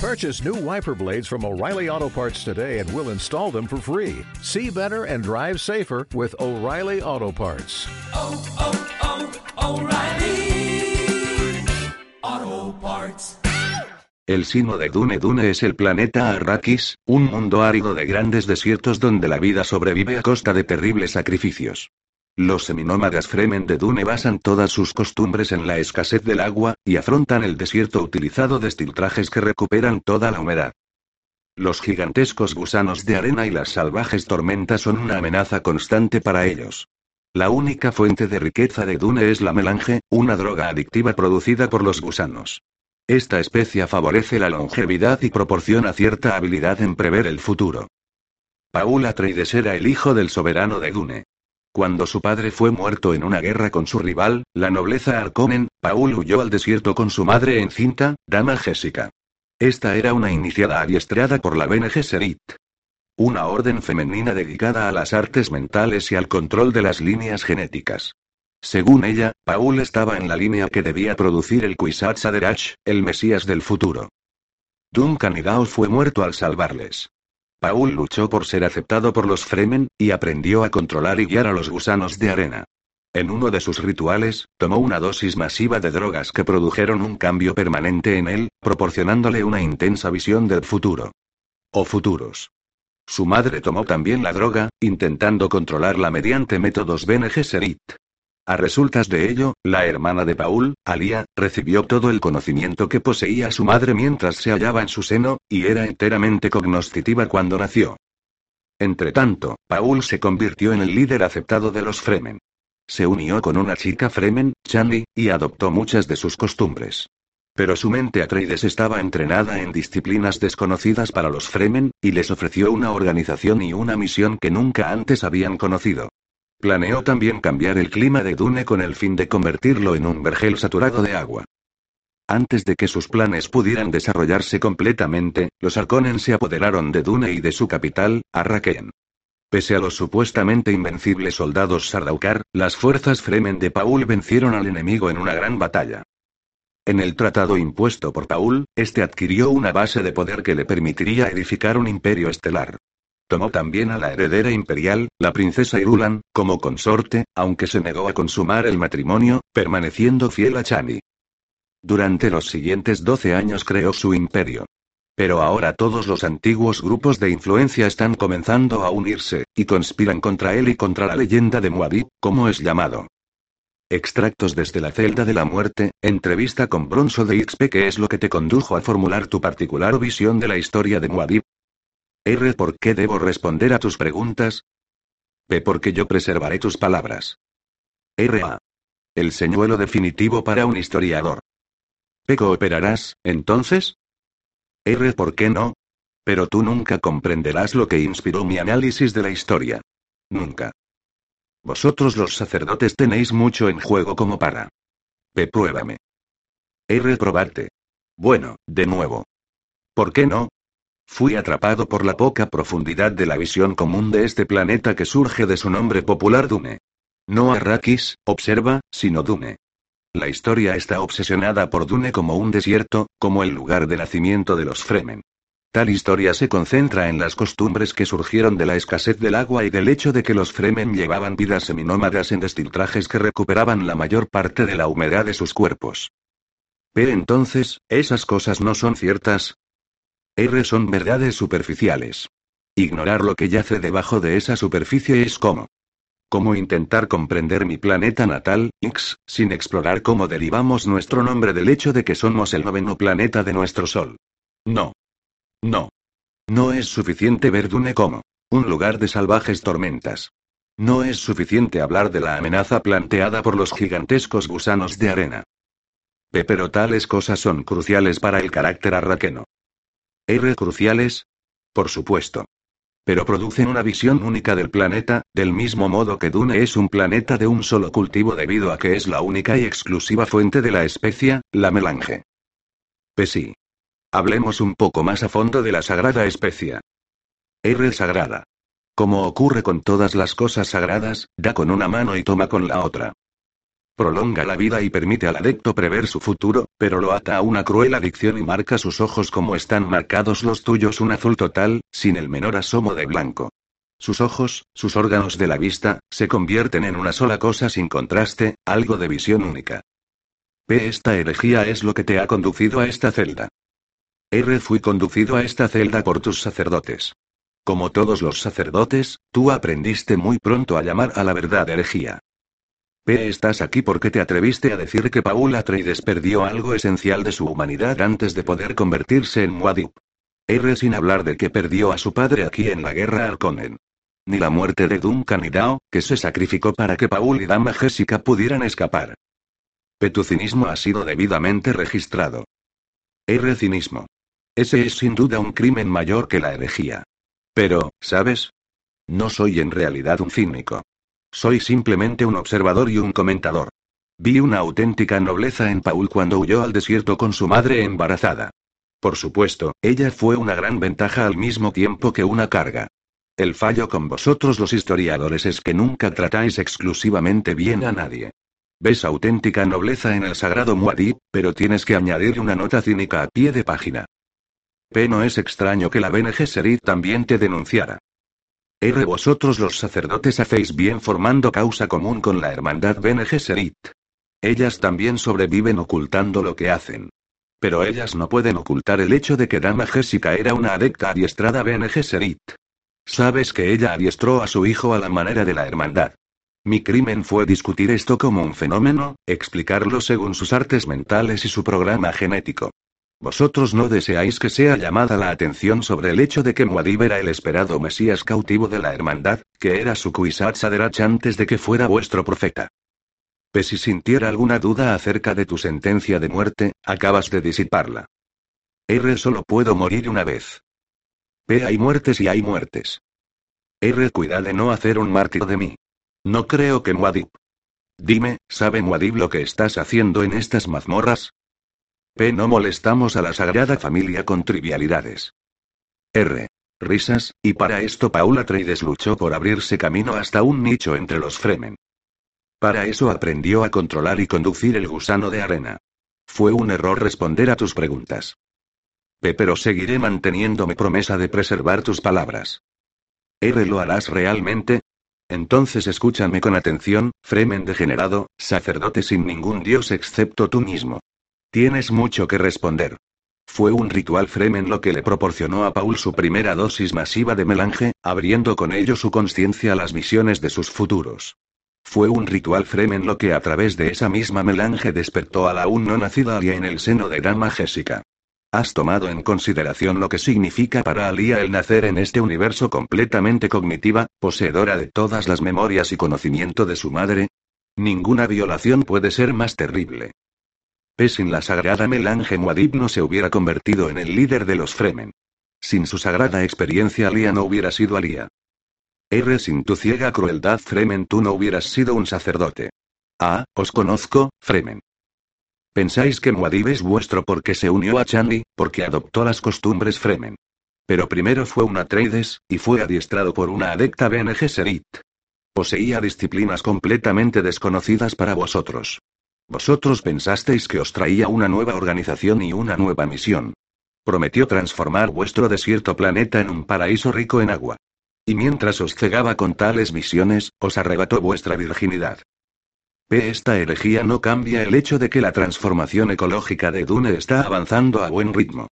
Purchase new wiper blades from O'Reilly Auto Parts today and we'll install them for free. See better and drive safer with O'Reilly Auto Parts. oh, oh, O'Reilly. Auto Parts. El sino de Dune Dune es el planeta Arrakis, un mundo árido de grandes desiertos donde la vida sobrevive a costa de terribles sacrificios. Los seminómadas Fremen de Dune basan todas sus costumbres en la escasez del agua, y afrontan el desierto utilizado de estiltrajes que recuperan toda la humedad. Los gigantescos gusanos de arena y las salvajes tormentas son una amenaza constante para ellos. La única fuente de riqueza de Dune es la melange, una droga adictiva producida por los gusanos. Esta especia favorece la longevidad y proporciona cierta habilidad en prever el futuro. Paul Atreides era el hijo del soberano de Dune. Cuando su padre fue muerto en una guerra con su rival, la nobleza Arconen, Paul huyó al desierto con su madre encinta, Dama Jessica. Esta era una iniciada adiestrada por la Bene Gesserit. Una orden femenina dedicada a las artes mentales y al control de las líneas genéticas. Según ella, Paul estaba en la línea que debía producir el Kwisatz Haderach, el Mesías del futuro. Duncan Idaho fue muerto al salvarles. Paul luchó por ser aceptado por los Fremen, y aprendió a controlar y guiar a los gusanos de arena. En uno de sus rituales, tomó una dosis masiva de drogas que produjeron un cambio permanente en él, proporcionándole una intensa visión del futuro. O futuros. Su madre tomó también la droga, intentando controlarla mediante métodos Bene Gesserit. A resultas de ello, la hermana de Paul, Alia, recibió todo el conocimiento que poseía su madre mientras se hallaba en su seno, y era enteramente cognoscitiva cuando nació. Entretanto, Paul se convirtió en el líder aceptado de los Fremen. Se unió con una chica Fremen, Chandi, y adoptó muchas de sus costumbres. Pero su mente Atreides estaba entrenada en disciplinas desconocidas para los Fremen, y les ofreció una organización y una misión que nunca antes habían conocido. Planeó también cambiar el clima de Dune con el fin de convertirlo en un vergel saturado de agua. Antes de que sus planes pudieran desarrollarse completamente, los Arconen se apoderaron de Dune y de su capital, Arrakeen. Pese a los supuestamente invencibles soldados Sardaukar, las fuerzas Fremen de Paul vencieron al enemigo en una gran batalla. En el tratado impuesto por Paul, este adquirió una base de poder que le permitiría edificar un imperio estelar. Tomó también a la heredera imperial, la princesa Irulan, como consorte, aunque se negó a consumar el matrimonio, permaneciendo fiel a Chani. Durante los siguientes 12 años creó su imperio. Pero ahora todos los antiguos grupos de influencia están comenzando a unirse, y conspiran contra él y contra la leyenda de Muad'Dib, como es llamado. Extractos desde la celda de la muerte, entrevista con Bronzo de XP ¿Qué es lo que te condujo a formular tu particular visión de la historia de Muad'Dib? R. ¿Por qué debo responder a tus preguntas? P. Porque yo preservaré tus palabras. R. A. El señuelo definitivo para un historiador. P. ¿Cooperarás, entonces? R. ¿Por qué no? Pero tú nunca comprenderás lo que inspiró mi análisis de la historia. Nunca. Vosotros los sacerdotes tenéis mucho en juego como para. P. Pruébame. R. Probarte. Bueno, de nuevo. ¿Por qué no? Fui atrapado por la poca profundidad de la visión común de este planeta que surge de su nombre popular Dune. No Arrakis, observa, sino Dune. La historia está obsesionada por Dune como un desierto, como el lugar de nacimiento de los Fremen. Tal historia se concentra en las costumbres que surgieron de la escasez del agua y del hecho de que los Fremen llevaban vidas seminómadas en destiltrajes que recuperaban la mayor parte de la humedad de sus cuerpos. Pero entonces, ¿esas cosas no son ciertas? R son verdades superficiales. Ignorar lo que yace debajo de esa superficie es como. Como intentar comprender mi planeta natal, X, sin explorar cómo derivamos nuestro nombre del hecho de que somos el noveno planeta de nuestro Sol. No. No. No es suficiente ver Dune como un lugar de salvajes tormentas. No es suficiente hablar de la amenaza planteada por los gigantescos gusanos de arena. Pero tales cosas son cruciales para el carácter arraqueno. R. Cruciales? Por supuesto. Pero producen una visión única del planeta, del mismo modo que Dune es un planeta de un solo cultivo debido a que es la única y exclusiva fuente de la especia, la melange. P. Sí. Hablemos un poco más a fondo de la sagrada especia. R. Sagrada. Como ocurre con todas las cosas sagradas, da con una mano y toma con la otra. Prolonga la vida y permite al adepto prever su futuro, pero lo ata a una cruel adicción y marca sus ojos como están marcados los tuyos un azul total, sin el menor asomo de blanco. Sus ojos, sus órganos de la vista, se convierten en una sola cosa sin contraste, algo de visión única. P. Esta herejía es lo que te ha conducido a esta celda. R. Fui conducido a esta celda por tus sacerdotes. Como todos los sacerdotes, tú aprendiste muy pronto a llamar a la verdad herejía. Estás aquí porque te atreviste a decir que Paul Atreides perdió algo esencial de su humanidad antes de poder convertirse en Muad'Dib. R. Sin hablar de que perdió a su padre aquí en la guerra Arconen. Ni la muerte de Duncan y Dao, que se sacrificó para que Paul y Dama Jessica pudieran escapar. P. Tu cinismo ha sido debidamente registrado. R. Cinismo. Ese es sin duda un crimen mayor que la herejía. Pero, ¿sabes? No soy en realidad un cínico. Soy simplemente un observador y un comentador. Vi una auténtica nobleza en Paul cuando huyó al desierto con su madre embarazada. Por supuesto, ella fue una gran ventaja al mismo tiempo que una carga. El fallo con vosotros los historiadores es que nunca tratáis exclusivamente bien a nadie. Ves auténtica nobleza en el sagrado Muad'Dib, pero tienes que añadir una nota cínica a pie de página. P. No es extraño que la Bene Gesserit también te denunciara. R. Vosotros los sacerdotes hacéis bien formando causa común con la hermandad Bene Gesserit. Ellas también sobreviven ocultando lo que hacen. Pero ellas no pueden ocultar el hecho de que Dama Jessica era una adepta adiestrada Bene Gesserit. Sabes que ella adiestró a su hijo a la manera de la hermandad. Mi crimen fue discutir esto como un fenómeno, explicarlo según sus artes mentales y su programa genético. Vosotros no deseáis que sea llamada la atención sobre el hecho de que Muad'Dib era el esperado Mesías cautivo de la hermandad, que era su Kwisatz Haderach antes de que fuera vuestro profeta. Pues si sintiera alguna duda acerca de tu sentencia de muerte, acabas de disiparla. R. Solo puedo morir una vez. P. Hay muertes y hay muertes. R. Cuida de no hacer un mártir de mí. No creo que Muad'Dib. Dime, ¿sabe Muad'Dib lo que estás haciendo en estas mazmorras? P. No molestamos a la Sagrada Familia con trivialidades. R. Risas, y para esto Paula Atreides luchó por abrirse camino hasta un nicho entre los Fremen. Para eso aprendió a controlar y conducir el gusano de arena. Fue un error responder a tus preguntas. P. Pero seguiré manteniendo mi promesa de preservar tus palabras. R. ¿Lo harás realmente? Entonces escúchame con atención, Fremen degenerado, sacerdote sin ningún dios excepto tú mismo. Tienes mucho que responder. Fue un ritual Fremen lo que le proporcionó a Paul su primera dosis masiva de melange, abriendo con ello su conciencia a las visiones de sus futuros. Fue un ritual Fremen lo que a través de esa misma melange despertó a la aún no nacida Alia en el seno de Dama Jessica. ¿Has tomado en consideración lo que significa para Alia el nacer en este universo completamente cognitiva, poseedora de todas las memorias y conocimiento de su madre? Ninguna violación puede ser más terrible sin la sagrada melange Muad'Dib no se hubiera convertido en el líder de los Fremen. Sin su sagrada experiencia Alia no hubiera sido Alia. R. Sin tu ciega crueldad Fremen tú no hubieras sido un sacerdote. Ah, os conozco, Fremen. Pensáis que Muad'Dib es vuestro porque se unió a Chandi, porque adoptó las costumbres Fremen. Pero primero fue un Atreides, y fue adiestrado por una adepta Bene Gesserit. Poseía disciplinas completamente desconocidas para vosotros. Vosotros pensasteis que os traía una nueva organización y una nueva misión. Prometió transformar vuestro desierto planeta en un paraíso rico en agua. Y mientras os cegaba con tales visiones, os arrebató vuestra virginidad. P. Esta herejía no cambia el hecho de que la transformación ecológica de Dune está avanzando a buen ritmo.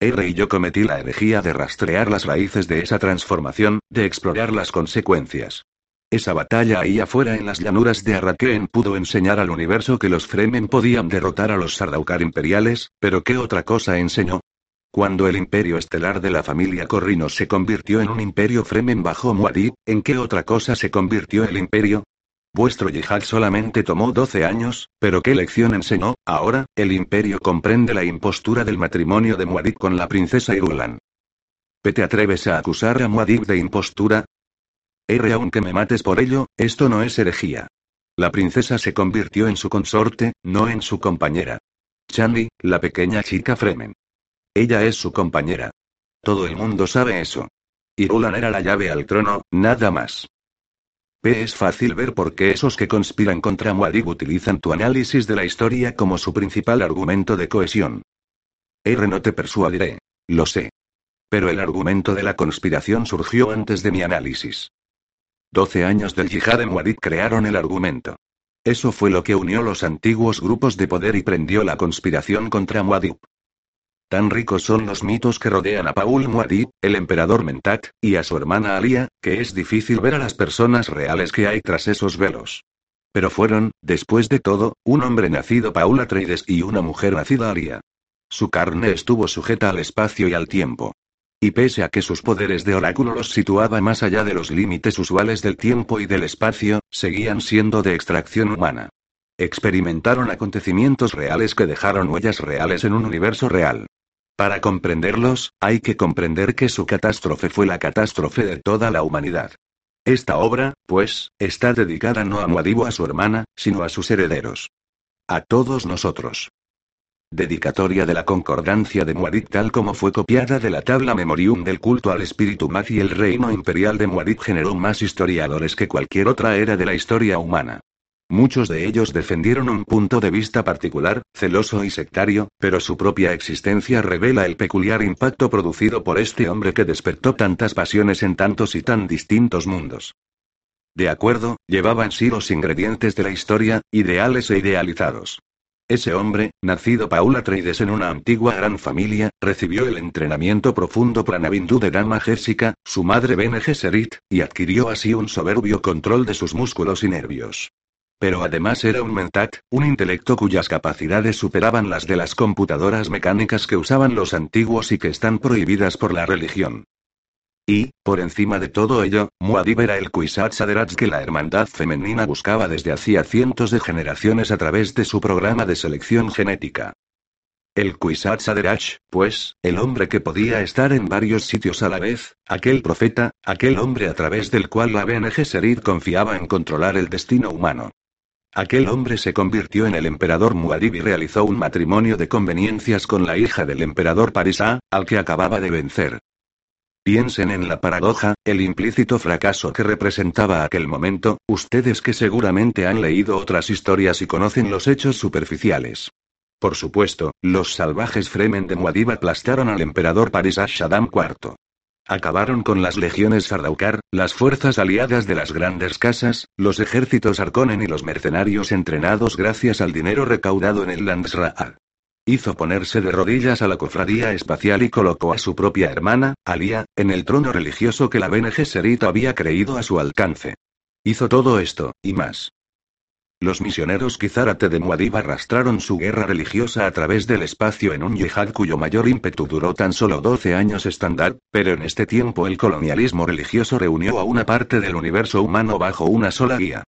R y yo cometí la herejía de rastrear las raíces de esa transformación, de explorar las consecuencias. Esa batalla ahí afuera en las llanuras de Arrakeen pudo enseñar al universo que los Fremen podían derrotar a los Sardaukar imperiales, pero ¿qué otra cosa enseñó? Cuando el imperio estelar de la familia Corrino se convirtió en un imperio Fremen bajo Muad'Dib, ¿en qué otra cosa se convirtió el imperio? Vuestro yihad solamente tomó 12 años, pero ¿qué lección enseñó? Ahora, el imperio comprende la impostura del matrimonio de Muad'Dib con la princesa Irulan. ¿Te atreves a acusar a Muad'Dib de impostura? R. Aunque me mates por ello, esto no es herejía. La princesa se convirtió en su consorte, no en su compañera. Chandi, la pequeña chica Fremen. Ella es su compañera. Todo el mundo sabe eso. Irulan era la llave al trono, nada más. P. Es fácil ver por qué esos que conspiran contra Muad'Dib utilizan tu análisis de la historia como su principal argumento de cohesión. R. No te persuadiré. Lo sé. Pero el argumento de la conspiración surgió antes de mi análisis. Doce años del yihad en Muad'Dib crearon el argumento. Eso fue lo que unió los antiguos grupos de poder y prendió la conspiración contra Muad'Dib. Tan ricos son los mitos que rodean a Paul Muad'Dib, el emperador Mentat, y a su hermana Alia, que es difícil ver a las personas reales que hay tras esos velos. Pero fueron, después de todo, un hombre nacido Paul Atreides y una mujer nacida Alia. Su carne estuvo sujeta al espacio y al tiempo. Y pese a que sus poderes de oráculo los situaba más allá de los límites usuales del tiempo y del espacio, seguían siendo de extracción humana. Experimentaron acontecimientos reales que dejaron huellas reales en un universo real. Para comprenderlos, hay que comprender que su catástrofe fue la catástrofe de toda la humanidad. Esta obra, pues, está dedicada no a Muad'Dib o a su hermana, sino a sus herederos. A todos nosotros. Dedicatoria de la concordancia de Muad'Dib tal como fue copiada de la tabla Memorium del culto al espíritu Maz y el reino imperial de Muad'Dib generó más historiadores que cualquier otra era de la historia humana. Muchos de ellos defendieron un punto de vista particular, celoso y sectario, pero su propia existencia revela el peculiar impacto producido por este hombre que despertó tantas pasiones en tantos y tan distintos mundos. De acuerdo, llevaba en sí los ingredientes de la historia, ideales e idealizados. Ese hombre, nacido Paul Atreides en una antigua gran familia, recibió el entrenamiento profundo Pranabindu de Dama Jessica, su madre Bene Gesserit, y adquirió así un soberbio control de sus músculos y nervios. Pero además era un mentat, un intelecto cuyas capacidades superaban las de las computadoras mecánicas que usaban los antiguos y que están prohibidas por la religión. Y, por encima de todo ello, Muad'Dib era el Kwisatz Haderach que la hermandad femenina buscaba desde hacía cientos de generaciones a través de su programa de selección genética. El Kwisatz Haderach, pues, el hombre que podía estar en varios sitios a la vez, aquel profeta, aquel hombre a través del cual la Bene Gesserit confiaba en controlar el destino humano. Aquel hombre se convirtió en el emperador Muad'Dib y realizó un matrimonio de conveniencias con la hija del emperador Parisa, al que acababa de vencer. Piensen en la paradoja, el implícito fracaso que representaba aquel momento, ustedes que seguramente han leído otras historias y conocen los hechos superficiales. Por supuesto, los salvajes Fremen de Muad'Dib aplastaron al emperador Parisa Shaddam IV. Acabaron con las legiones Sardaukar, las fuerzas aliadas de las grandes casas, los ejércitos Arkonen y los mercenarios entrenados gracias al dinero recaudado en el Landsraad. Hizo ponerse de rodillas a la cofradía espacial y colocó a su propia hermana, Alia, en el trono religioso que la Bene Gesserit había creído a su alcance. Hizo todo esto, y más. Los misioneros Kizarate de Muad'Dib arrastraron su guerra religiosa a través del espacio en un yihad cuyo mayor ímpetu duró tan solo 12 años estándar, pero en este tiempo el colonialismo religioso reunió a una parte del universo humano bajo una sola guía.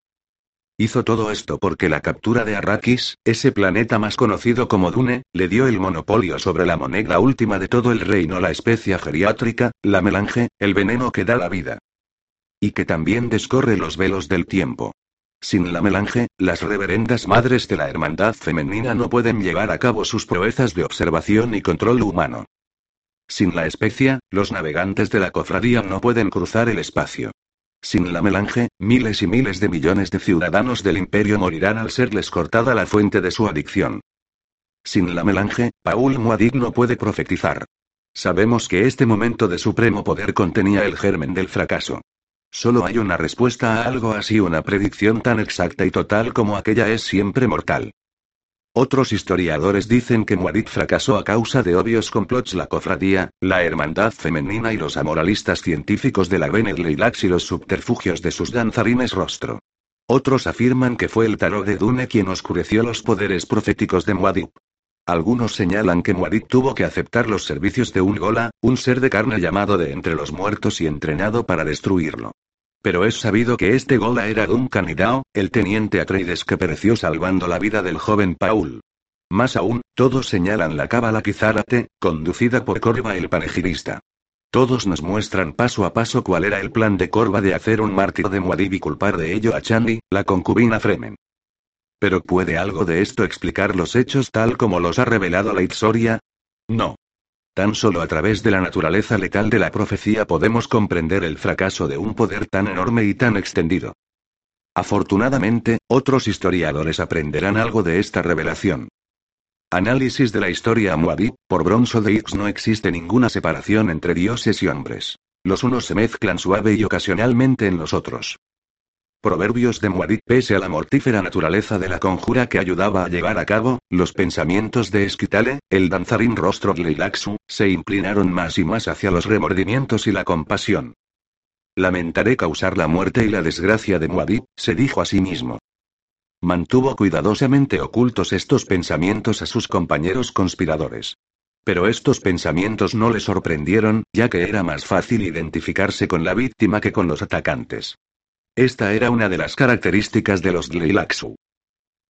Hizo todo esto porque la captura de Arrakis, ese planeta más conocido como Dune, le dio el monopolio sobre la moneda última de todo el reino, la especia geriátrica, la melange, el veneno que da la vida. Y que también descorre los velos del tiempo. Sin la melange, las reverendas madres de la hermandad femenina no pueden llevar a cabo sus proezas de observación y control humano. Sin la especia, los navegantes de la cofradía no pueden cruzar el espacio. Sin la melange, miles y miles de millones de ciudadanos del imperio morirán al serles cortada la fuente de su adicción. Sin la melange, Paul Muad'Dib no puede profetizar. Sabemos que este momento de supremo poder contenía el germen del fracaso. Solo hay una respuesta a algo así, una predicción tan exacta y total como aquella es siempre mortal. Otros historiadores dicen que Muad'Dib fracasó a causa de obvios complots la cofradía, la hermandad femenina y los amoralistas científicos de la Bene Leilax y los subterfugios de sus danzarines rostro. Otros afirman que fue el tarot de Dune quien oscureció los poderes proféticos de Muad'Dib. Algunos señalan que Muad'Dib tuvo que aceptar los servicios de un Gola, un ser de carne llamado de entre los muertos y entrenado para destruirlo. Pero es sabido que este Gola era Duncan Idao, el teniente Atreides que pereció salvando la vida del joven Paul. Más aún, todos señalan la cábala Kizárate, conducida por Corva el panegirista. Todos nos muestran paso a paso cuál era el plan de Corva de hacer un mártir de Muad'Dib y culpar de ello a Chandi, la concubina Fremen. Pero ¿puede algo de esto explicar los hechos tal como los ha revelado la historia? No. Tan solo a través de la naturaleza letal de la profecía podemos comprender el fracaso de un poder tan enorme y tan extendido. Afortunadamente, otros historiadores aprenderán algo de esta revelación. Análisis de la historia Moabit, por Bronzo de X no existe ninguna separación entre dioses y hombres. Los unos se mezclan suave y ocasionalmente en los otros. Proverbios de Muadit Pese a la mortífera naturaleza de la conjura que ayudaba a llevar a cabo, los pensamientos de Esquitale, el danzarín rostro de Lilaxu, se inclinaron más y más hacia los remordimientos y la compasión. Lamentaré causar la muerte y la desgracia de Muadit, se dijo a sí mismo. Mantuvo cuidadosamente ocultos estos pensamientos a sus compañeros conspiradores. Pero estos pensamientos no le sorprendieron, ya que era más fácil identificarse con la víctima que con los atacantes. Esta era una de las características de los Dlilaxu.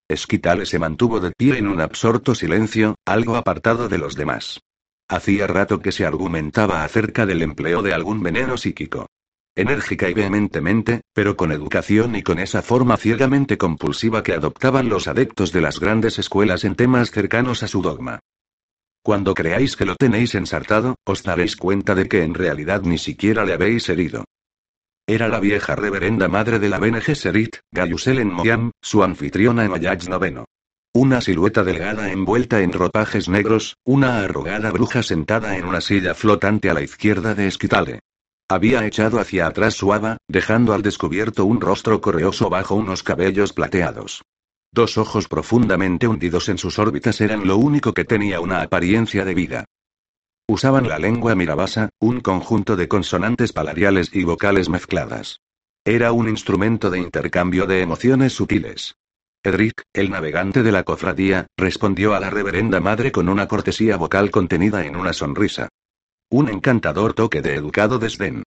Esquitale se mantuvo de pie en un absorto silencio, algo apartado de los demás. Hacía rato que se argumentaba acerca del empleo de algún veneno psíquico. Enérgica y vehementemente, pero con educación y con esa forma ciegamente compulsiva que adoptaban los adeptos de las grandes escuelas en temas cercanos a su dogma. Cuando creáis que lo tenéis ensartado, os daréis cuenta de que en realidad ni siquiera le habéis herido. Era la vieja reverenda madre de la Bene Gesserit, Gayusel Moyam, su anfitriona en Ayaj noveno. Una silueta delgada envuelta en ropajes negros, una arrugada bruja sentada en una silla flotante a la izquierda de Esquitale. Había echado hacia atrás su haba, dejando al descubierto un rostro correoso bajo unos cabellos plateados. Dos ojos profundamente hundidos en sus órbitas eran lo único que tenía una apariencia de vida. Usaban la lengua mirabasa, un conjunto de consonantes palariales y vocales mezcladas. Era un instrumento de intercambio de emociones sutiles. Edric, el navegante de la cofradía, respondió a la reverenda madre con una cortesía vocal contenida en una sonrisa. Un encantador toque de educado desdén.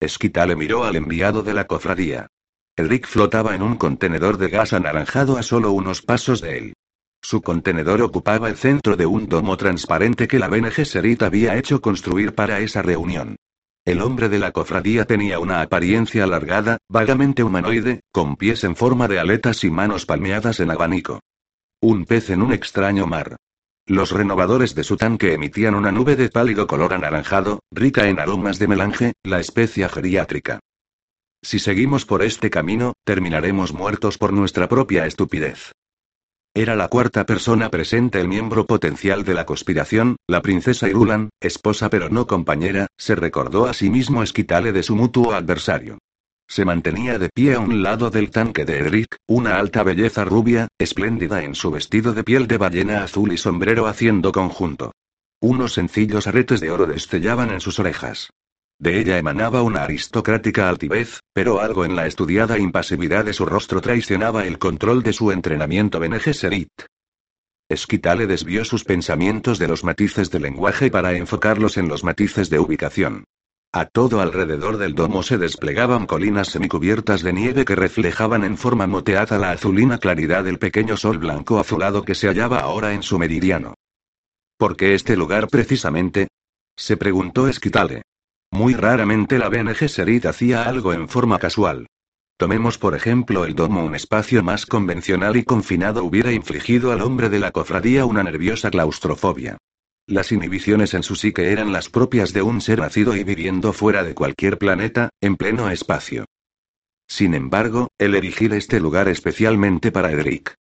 Esquita miró al enviado de la cofradía. Edric flotaba en un contenedor de gas anaranjado a solo unos pasos de él. Su contenedor ocupaba el centro de un domo transparente que la Bene Gesserit había hecho construir para esa reunión. El hombre de la cofradía tenía una apariencia alargada, vagamente humanoide, con pies en forma de aletas y manos palmeadas en abanico. Un pez en un extraño mar. Los renovadores de su tanque emitían una nube de pálido color anaranjado, rica en aromas de melange, la especia geriátrica. Si seguimos por este camino, terminaremos muertos por nuestra propia estupidez. Era la cuarta persona presente, el miembro potencial de la conspiración, la princesa Irulan, esposa pero no compañera, se recordó a sí mismo esquitale de su mutuo adversario. Se mantenía de pie a un lado del tanque de Edric, una alta belleza rubia, espléndida en su vestido de piel de ballena azul y sombrero haciendo conjunto. Unos sencillos aretes de oro destellaban en sus orejas. De ella emanaba una aristocrática altivez, pero algo en la estudiada impasividad de su rostro traicionaba el control de su entrenamiento Bene Gesserit. Esquitale desvió sus pensamientos de los matices de lenguaje para enfocarlos en los matices de ubicación. A todo alrededor del domo se desplegaban colinas semicubiertas de nieve que reflejaban en forma moteada la azulina claridad del pequeño sol blanco azulado que se hallaba ahora en su meridiano. ¿Por qué este lugar precisamente? se preguntó Esquitale. Muy raramente la Bene Gesserit hacía algo en forma casual. Tomemos por ejemplo el domo, un espacio más convencional y confinado hubiera infligido al hombre de la cofradía una nerviosa claustrofobia. Las inhibiciones en su psique eran las propias de un ser nacido y viviendo fuera de cualquier planeta, en pleno espacio. Sin embargo, el erigir este lugar especialmente para Edric.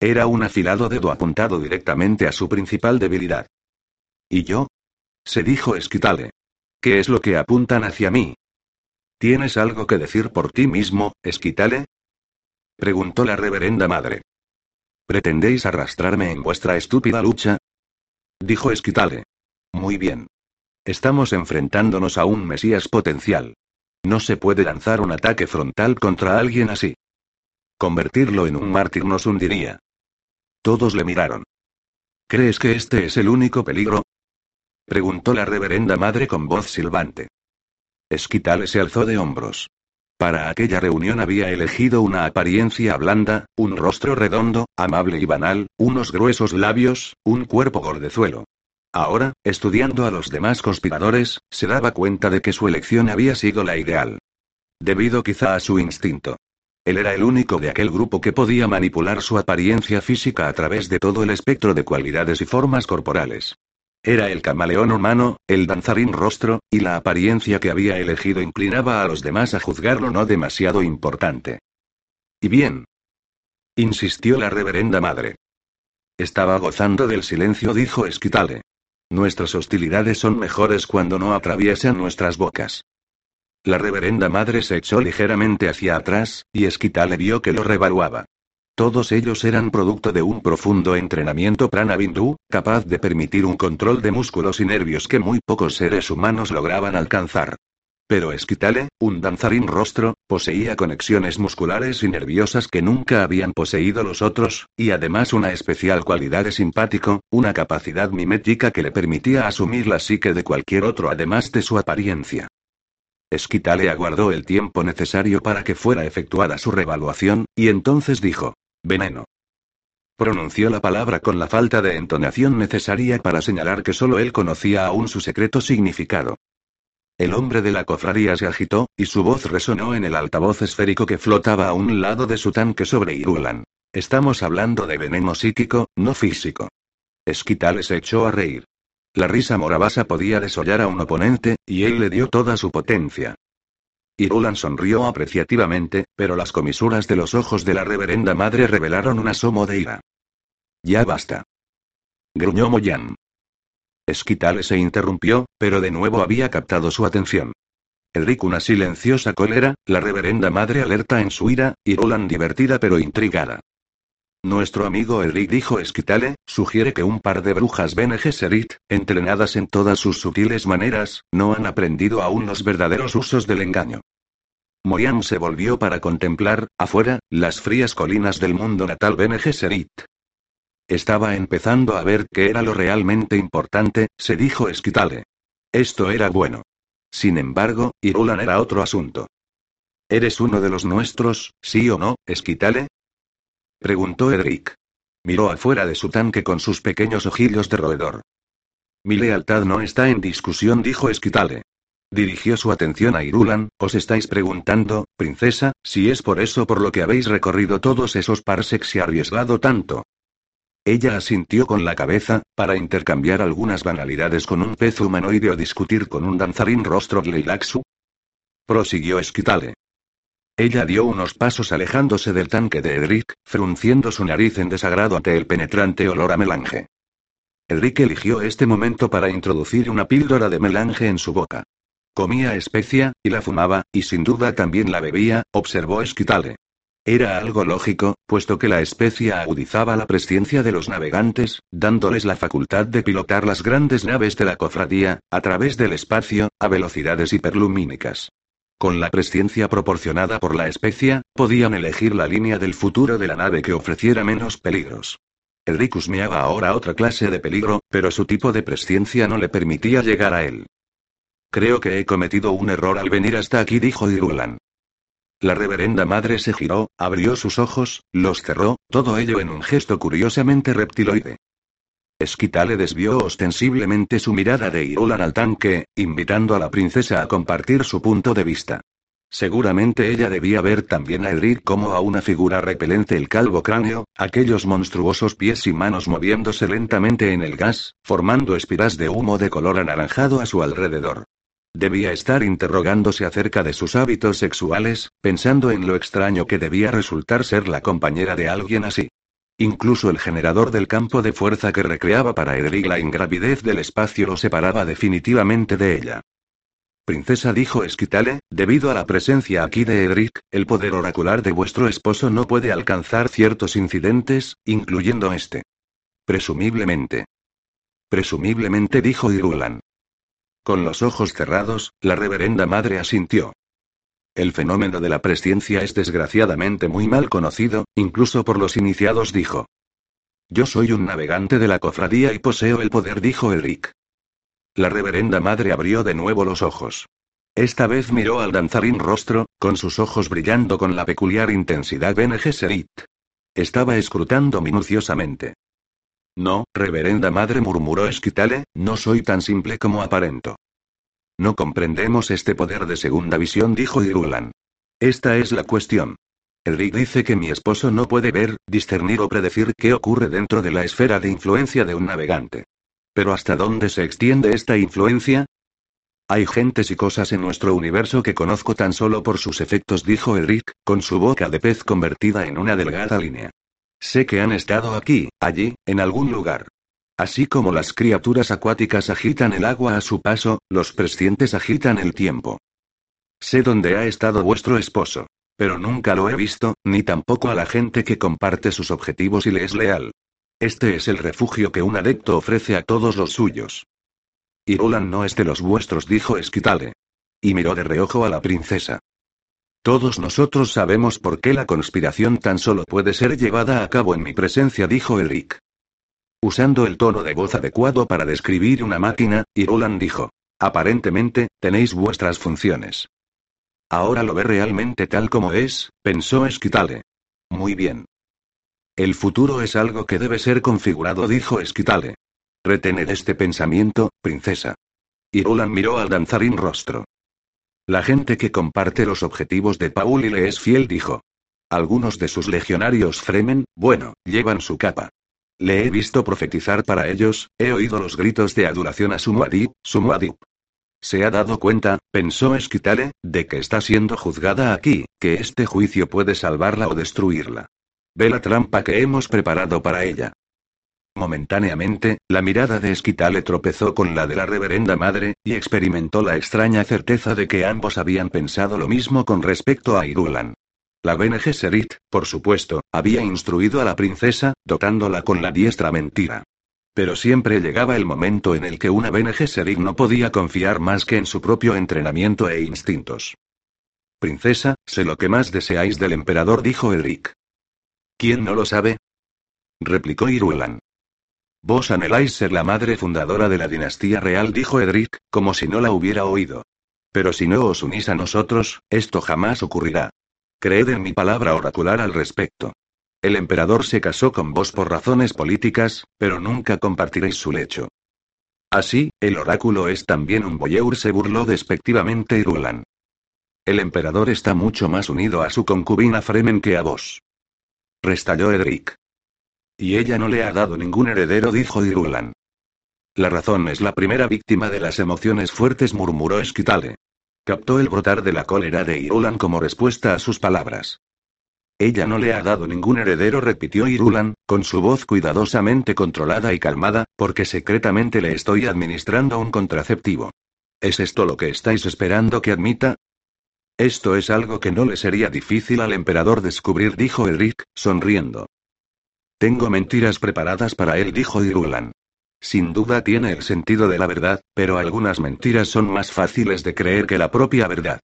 Era un afilado dedo apuntado directamente a su principal debilidad. ¿Y yo? se dijo Esquitale. ¿Qué es lo que apuntan hacia mí? ¿Tienes algo que decir por ti mismo, Esquitale? preguntó la reverenda madre. ¿Pretendéis arrastrarme en vuestra estúpida lucha? dijo Esquitale. Muy bien. Estamos enfrentándonos a un Mesías potencial. No se puede lanzar un ataque frontal contra alguien así. Convertirlo en un mártir nos hundiría. Todos le miraron. ¿Crees que este es el único peligro? Preguntó la reverenda madre con voz silbante. Esquitale se alzó de hombros. Para aquella reunión había elegido una apariencia blanda, un rostro redondo, amable y banal, unos gruesos labios, un cuerpo gordezuelo. Ahora, estudiando a los demás conspiradores, se daba cuenta de que su elección había sido la ideal. Debido quizá a su instinto. Él era el único de aquel grupo que podía manipular su apariencia física a través de todo el espectro de cualidades y formas corporales. Era el camaleón humano, el danzarín rostro, y la apariencia que había elegido inclinaba a los demás a juzgarlo no demasiado importante. ¿Y bien? insistió la reverenda madre. Estaba gozando del silencio, dijo Esquitale. Nuestras hostilidades son mejores cuando no atraviesan nuestras bocas. La reverenda madre se echó ligeramente hacia atrás, y Esquitale vio que lo revaluaba. Todos ellos eran producto de un profundo entrenamiento prana bindu, capaz de permitir un control de músculos y nervios que muy pocos seres humanos lograban alcanzar. Pero Esquitale, un danzarín rostro, poseía conexiones musculares y nerviosas que nunca habían poseído los otros, y además una especial cualidad de simpático, una capacidad mimética que le permitía asumir la psique de cualquier otro además de su apariencia. Esquitale aguardó el tiempo necesario para que fuera efectuada su revaluación, y entonces dijo, Veneno. Pronunció la palabra con la falta de entonación necesaria para señalar que solo él conocía aún su secreto significado. El hombre de la cofradía se agitó, y su voz resonó en el altavoz esférico que flotaba a un lado de su tanque sobre Irulan. Estamos hablando de veneno psíquico, no físico. Esquitales se echó a reír. La risa morabasa podía desollar a un oponente, y él le dio toda su potencia. Irulan sonrió apreciativamente, pero las comisuras de los ojos de la reverenda madre revelaron un asomo de ira. Ya basta. Gruñó Moyan. Esquitale se interrumpió, pero de nuevo había captado su atención. Elric una silenciosa cólera, la reverenda madre alerta en su ira, y Roland divertida pero intrigada. Nuestro amigo Elric dijo Esquitale, sugiere que un par de brujas Bene Gesserit, entrenadas en todas sus sutiles maneras, no han aprendido aún los verdaderos usos del engaño. Moyan se volvió para contemplar, afuera, las frías colinas del mundo natal Bene. Estaba empezando a ver qué era lo realmente importante, se dijo Esquitale. Esto era bueno. Sin embargo, Irulan era otro asunto. ¿Eres uno de los nuestros, sí o no, Esquitale? Preguntó Edric. Miró afuera de su tanque con sus pequeños ojillos de roedor. Mi lealtad no está en discusión, dijo Esquitale. Dirigió su atención a Irulan, os estáis preguntando, princesa, si es por eso por lo que habéis recorrido todos esos parsecs y arriesgado tanto. Ella asintió con la cabeza, para intercambiar algunas banalidades con un pez humanoide o discutir con un danzarín rostro Gleilaxu. Prosiguió Esquitale. Ella dio unos pasos alejándose del tanque de Edric, frunciendo su nariz en desagrado ante el penetrante olor a melange. Edric eligió este momento para introducir una píldora de melange en su boca. Comía especia, y la fumaba, y sin duda también la bebía, observó Esquitale. Era algo lógico, puesto que la especia agudizaba la presciencia de los navegantes, dándoles la facultad de pilotar las grandes naves de la cofradía, a través del espacio, a velocidades hiperlumínicas. Con la presciencia proporcionada por la especia, podían elegir la línea del futuro de la nave que ofreciera menos peligros. El Ricus meaba ahora otra clase de peligro, pero su tipo de presciencia no le permitía llegar a él. Creo que he cometido un error al venir hasta aquí, dijo Irulan. La reverenda madre se giró, abrió sus ojos, los cerró, todo ello en un gesto curiosamente reptiloide. Esquitale desvió ostensiblemente su mirada de Irulan al tanque, invitando a la princesa a compartir su punto de vista. Seguramente ella debía ver también a Edric como a una figura repelente el calvo cráneo, aquellos monstruosos pies y manos moviéndose lentamente en el gas, formando espiras de humo de color anaranjado a su alrededor. Debía estar interrogándose acerca de sus hábitos sexuales, pensando en lo extraño que debía resultar ser la compañera de alguien así. Incluso el generador del campo de fuerza que recreaba para Edric la ingravidez del espacio lo separaba definitivamente de ella. Princesa dijo Esquitale, debido a la presencia aquí de Edric, el poder oracular de vuestro esposo no puede alcanzar ciertos incidentes, incluyendo este. Presumiblemente. Presumiblemente dijo Irulan. Con los ojos cerrados, la reverenda madre asintió. El fenómeno de la presciencia es desgraciadamente muy mal conocido, incluso por los iniciados, dijo. Yo soy un navegante de la cofradía y poseo el poder, dijo Eric. La reverenda madre abrió de nuevo los ojos. Esta vez miró al danzarín rostro, con sus ojos brillando con la peculiar intensidad Bene Gesserit. Estaba escrutando minuciosamente. No, reverenda madre murmuró Esquitale, no soy tan simple como aparento. No comprendemos este poder de segunda visión, dijo Irulan. Esta es la cuestión. Elric dice que mi esposo no puede ver, discernir o predecir qué ocurre dentro de la esfera de influencia de un navegante. Pero ¿hasta dónde se extiende esta influencia? Hay gentes y cosas en nuestro universo que conozco tan solo por sus efectos, dijo Eric, con su boca de pez convertida en una delgada línea. Sé que han estado aquí, allí, en algún lugar. Así como las criaturas acuáticas agitan el agua a su paso, los prescientes agitan el tiempo. Sé dónde ha estado vuestro esposo. Pero nunca lo he visto, ni tampoco a la gente que comparte sus objetivos y le es leal. Este es el refugio que un adepto ofrece a todos los suyos. Irulan no es de los vuestros, dijo Esquitale. Y miró de reojo a la princesa. Todos nosotros sabemos por qué la conspiración tan solo puede ser llevada a cabo en mi presencia, dijo Eric. Usando el tono de voz adecuado para describir una máquina, Irulan dijo. Aparentemente, tenéis vuestras funciones. Ahora lo ve realmente tal como es, pensó Esquitale. Muy bien. El futuro es algo que debe ser configurado, dijo Esquitale. Retened este pensamiento, princesa. Irulan miró al danzarín rostro. La gente que comparte los objetivos de Paul y le es fiel, dijo. Algunos de sus legionarios Fremen, bueno, llevan su capa. Le he visto profetizar para ellos, he oído los gritos de adulación a Sumuadip, Sumuadip. Se ha dado cuenta, pensó Esquitale, de que está siendo juzgada aquí, que este juicio puede salvarla o destruirla. Ve la trampa que hemos preparado para ella. Momentáneamente, la mirada de Esquitale tropezó con la de la reverenda madre, y experimentó la extraña certeza de que ambos habían pensado lo mismo con respecto a Irulan. La Bene Gesserit, por supuesto, había instruido a la princesa, dotándola con la diestra mentira. Pero siempre llegaba el momento en el que una Bene Gesserit no podía confiar más que en su propio entrenamiento e instintos. Princesa, sé lo que más deseáis del emperador, dijo Eric. ¿Quién no lo sabe? replicó Irulan. Vos anheláis ser la madre fundadora de la dinastía real, dijo Edric, como si no la hubiera oído. Pero si no os unís a nosotros, esto jamás ocurrirá. Creed en mi palabra oracular al respecto. El emperador se casó con vos por razones políticas, pero nunca compartiréis su lecho. Así, el oráculo es también un boyeur, se burló despectivamente Irulan. El emperador está mucho más unido a su concubina Fremen que a vos. Restalló Edric. Y ella no le ha dado ningún heredero, dijo Irulan. La razón es la primera víctima de las emociones fuertes, murmuró Esquitale. Captó el brotar de la cólera de Irulan como respuesta a sus palabras. Ella no le ha dado ningún heredero, repitió Irulan, con su voz cuidadosamente controlada y calmada, porque secretamente le estoy administrando un contraceptivo. ¿Es esto lo que estáis esperando que admita? Esto es algo que no le sería difícil al emperador descubrir, dijo Elric, sonriendo. Tengo mentiras preparadas para él, dijo Irulan. Sin duda tiene el sentido de la verdad, pero algunas mentiras son más fáciles de creer que la propia verdad.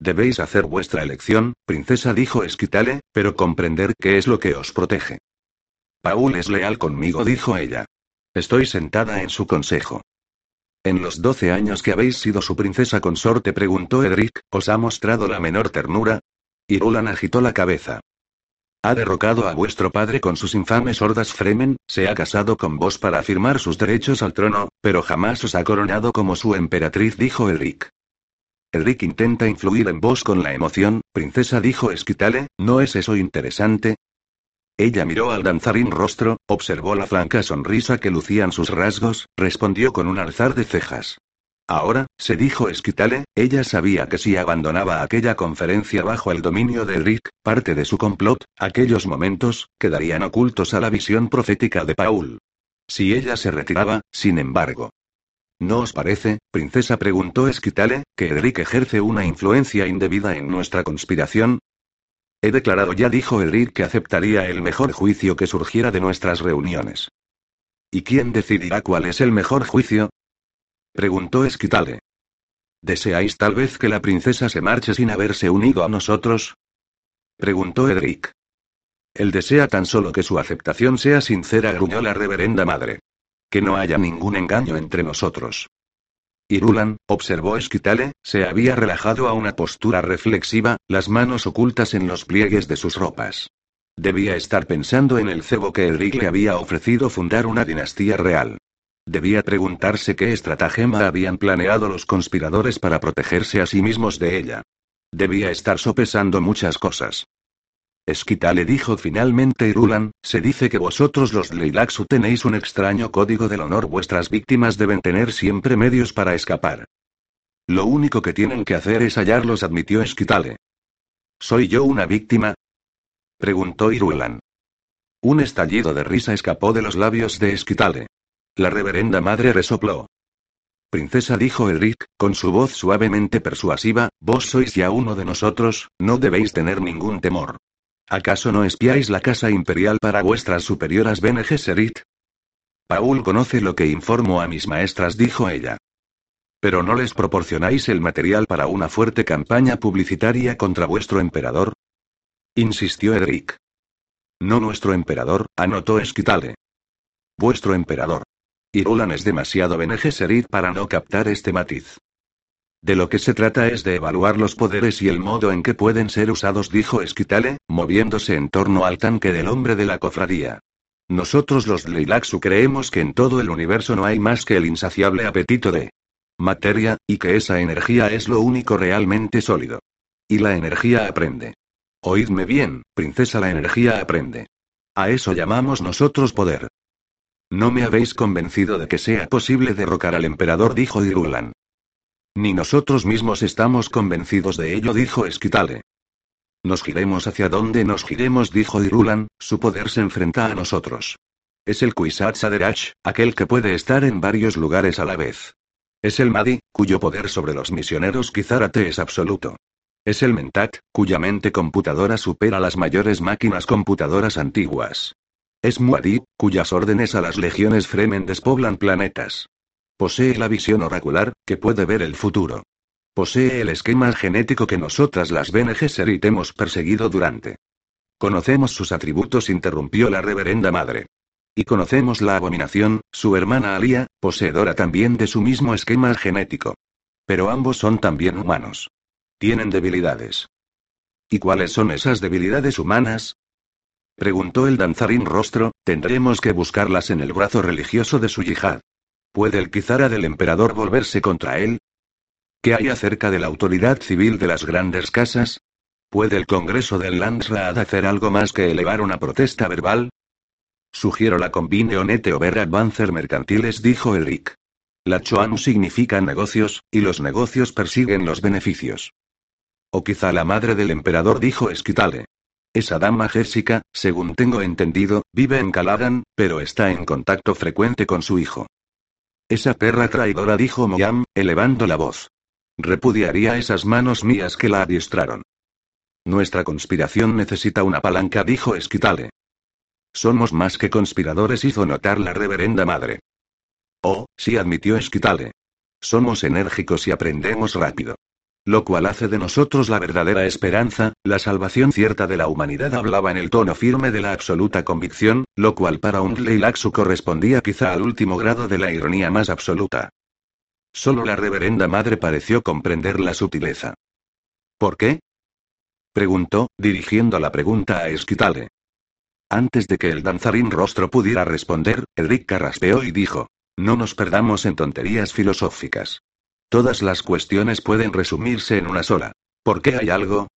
Debéis hacer vuestra elección, princesa, dijo Esquitale, pero comprender qué es lo que os protege. Paul es leal conmigo, dijo ella. Estoy sentada en su consejo. En los doce años que habéis sido su princesa consorte, preguntó Edric, ¿os ha mostrado la menor ternura? Irulan agitó la cabeza. Ha derrocado a vuestro padre con sus infames hordas Fremen, se ha casado con vos para afirmar sus derechos al trono, pero jamás os ha coronado como su emperatriz, dijo Elric. Elric intenta influir en vos con la emoción, princesa, dijo Esquitale, ¿no es eso interesante? Ella miró al danzarín rostro, observó la franca sonrisa que lucían sus rasgos, respondió con un alzar de cejas. Ahora, se dijo Esquitale, ella sabía que si abandonaba aquella conferencia bajo el dominio de Rick, parte de su complot, aquellos momentos, quedarían ocultos a la visión profética de Paul. Si ella se retiraba, sin embargo. ¿No os parece, princesa? preguntó Esquitale, que Eric ejerce una influencia indebida en nuestra conspiración. He declarado ya, dijo Eric, que aceptaría el mejor juicio que surgiera de nuestras reuniones. ¿Y quién decidirá cuál es el mejor juicio? Preguntó Esquitale. ¿Deseáis tal vez que la princesa se marche sin haberse unido a nosotros? Preguntó Edric. Él desea tan solo que su aceptación sea sincera, gruñó la reverenda madre. Que no haya ningún engaño entre nosotros. Irulan, observó Esquitale, se había relajado a una postura reflexiva, las manos ocultas en los pliegues de sus ropas. Debía estar pensando en el cebo que Edric le había ofrecido fundar una dinastía real. Debía preguntarse qué estratagema habían planeado los conspiradores para protegerse a sí mismos de ella. Debía estar sopesando muchas cosas. Esquita le dijo finalmente Irulan, se dice que vosotros los Leilaxu tenéis un extraño código del honor. Vuestras víctimas deben tener siempre medios para escapar. Lo único que tienen que hacer es hallarlos, admitió Esquitale. ¿Soy yo una víctima? preguntó Irulan. Un estallido de risa escapó de los labios de Esquitale. La reverenda madre resopló. Princesa, dijo Elric, con su voz suavemente persuasiva, vos sois ya uno de nosotros, no debéis tener ningún temor. ¿Acaso no espiáis la casa imperial para vuestras superioras Bene Gesserit? Paul conoce lo que informo a mis maestras, dijo ella. Pero no les proporcionáis el material para una fuerte campaña publicitaria contra vuestro emperador? insistió Eric. No nuestro emperador, anotó Esquitale. Vuestro emperador. Irulan es demasiado Bene para no captar este matiz. De lo que se trata es de evaluar los poderes y el modo en que pueden ser usados, dijo Esquitale, moviéndose en torno al tanque del hombre de la cofradía. Nosotros los Leilaxu creemos que en todo el universo no hay más que el insaciable apetito de materia, y que esa energía es lo único realmente sólido. Y la energía aprende. Oídme bien, princesa, la energía aprende. A eso llamamos nosotros poder. No me habéis convencido de que sea posible derrocar al emperador, dijo Irulan. Ni nosotros mismos estamos convencidos de ello, dijo Esquitale. Nos giremos hacia donde nos giremos, dijo Irulan, su poder se enfrenta a nosotros. Es el Kwisatz Haderach, aquel que puede estar en varios lugares a la vez. Es el Madi, cuyo poder sobre los misioneros Kizarate es absoluto. Es el Mentat, cuya mente computadora supera las mayores máquinas computadoras antiguas. Es Muad'Dib, cuyas órdenes a las legiones Fremen despoblan planetas. Posee la visión oracular, que puede ver el futuro. Posee el esquema genético que nosotras las Bene Gesserit hemos perseguido durante. Conocemos sus atributos, interrumpió la reverenda madre. Y conocemos la abominación, su hermana Alia, poseedora también de su mismo esquema genético. Pero ambos son también humanos. Tienen debilidades. ¿Y cuáles son esas debilidades humanas? Preguntó el danzarín rostro, tendremos que buscarlas en el brazo religioso de su yihad. ¿Puede el Kizara del emperador volverse contra él? ¿Qué hay acerca de la autoridad civil de las grandes casas? ¿Puede el Congreso del Landsraad hacer algo más que elevar una protesta verbal? Sugiero la combine Onete Over Advancer Mercantiles, dijo Eric. La Choan significa negocios, y los negocios persiguen los beneficios. O quizá la madre del emperador, dijo Esquitale. Esa dama Jessica, según tengo entendido, vive en Caladan, pero está en contacto frecuente con su hijo. Esa perra traidora, dijo Moyam, elevando la voz. Repudiaría esas manos mías que la adiestraron. Nuestra conspiración necesita una palanca, dijo Esquitale. Somos más que conspiradores, hizo notar la reverenda madre. Oh, sí, admitió Esquitale. Somos enérgicos y aprendemos rápido. Lo cual hace de nosotros la verdadera esperanza, la salvación cierta de la humanidad. Hablaba en el tono firme de la absoluta convicción, lo cual para un Leilaxu correspondía quizá al último grado de la ironía más absoluta. Solo la reverenda madre pareció comprender la sutileza. ¿Por qué? preguntó, dirigiendo la pregunta a Esquitale. Antes de que el danzarín rostro pudiera responder, Eric carraspeó y dijo: No nos perdamos en tonterías filosóficas. Todas las cuestiones pueden resumirse en una sola. ¿Por qué hay algo?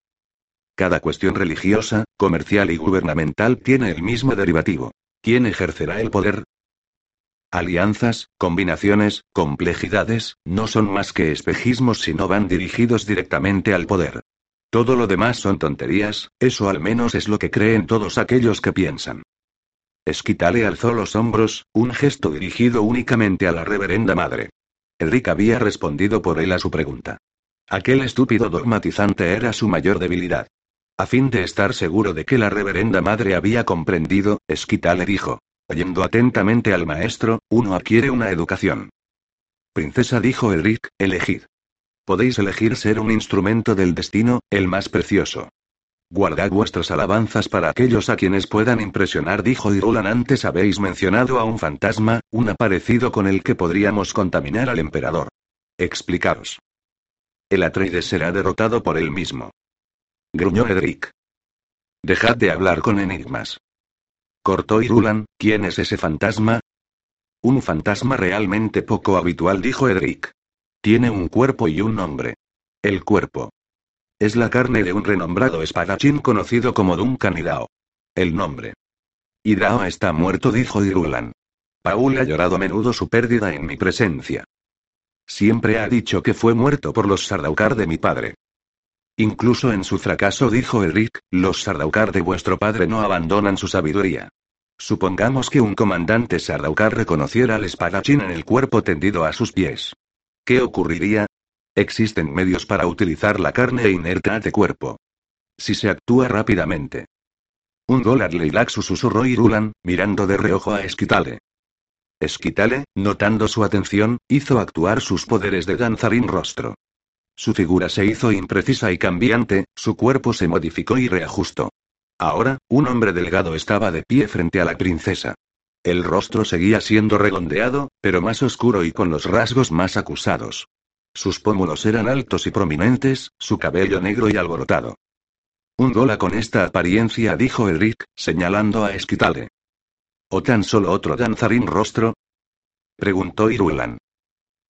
Cada cuestión religiosa, comercial y gubernamental tiene el mismo derivativo. ¿Quién ejercerá el poder? Alianzas, combinaciones, complejidades, no son más que espejismos si no van dirigidos directamente al poder. Todo lo demás son tonterías, eso al menos es lo que creen todos aquellos que piensan. Esquitale alzó los hombros, un gesto dirigido únicamente a la reverenda madre. Enrique había respondido por él a su pregunta. Aquel estúpido dogmatizante era su mayor debilidad. A fin de estar seguro de que la reverenda madre había comprendido, Esquitale dijo. Oyendo atentamente al maestro, uno adquiere una educación. Princesa dijo Elric, elegid. Podéis elegir ser un instrumento del destino, el más precioso. Guardad vuestras alabanzas para aquellos a quienes puedan impresionar, dijo Irulan. Antes habéis mencionado a un fantasma, un aparecido con el que podríamos contaminar al emperador. Explicaros. El Atreides será derrotado por él mismo. Gruñó Edric. Dejad de hablar con enigmas. Cortó Irulan, ¿quién es ese fantasma? Un fantasma realmente poco habitual, dijo Edric. Tiene un cuerpo y un nombre. El cuerpo. Es la carne de un renombrado espadachín conocido como Duncan Idao. El nombre. Idao está muerto, dijo Irulan. Paul ha llorado a menudo su pérdida en mi presencia. Siempre ha dicho que fue muerto por los Sardaukar de mi padre. Incluso en su fracaso dijo Elric, los Sardaukar de vuestro padre no abandonan su sabiduría. Supongamos que un comandante Sardaukar reconociera al espadachín en el cuerpo tendido a sus pies. ¿Qué ocurriría? Existen medios para utilizar la carne e inerta de cuerpo. Si se actúa rápidamente. Un dólar Leilaxu susurró Irulan, mirando de reojo a Esquitale. Esquitale, notando su atención, hizo actuar sus poderes de danzarín rostro. Su figura se hizo imprecisa y cambiante, su cuerpo se modificó y reajustó. Ahora, un hombre delgado estaba de pie frente a la princesa. El rostro seguía siendo redondeado, pero más oscuro y con los rasgos más acusados. Sus pómulos eran altos y prominentes, su cabello negro y alborotado. Un dola con esta apariencia, dijo Elric, señalando a Esquitale. ¿O tan solo otro danzarín rostro? Preguntó Irulan.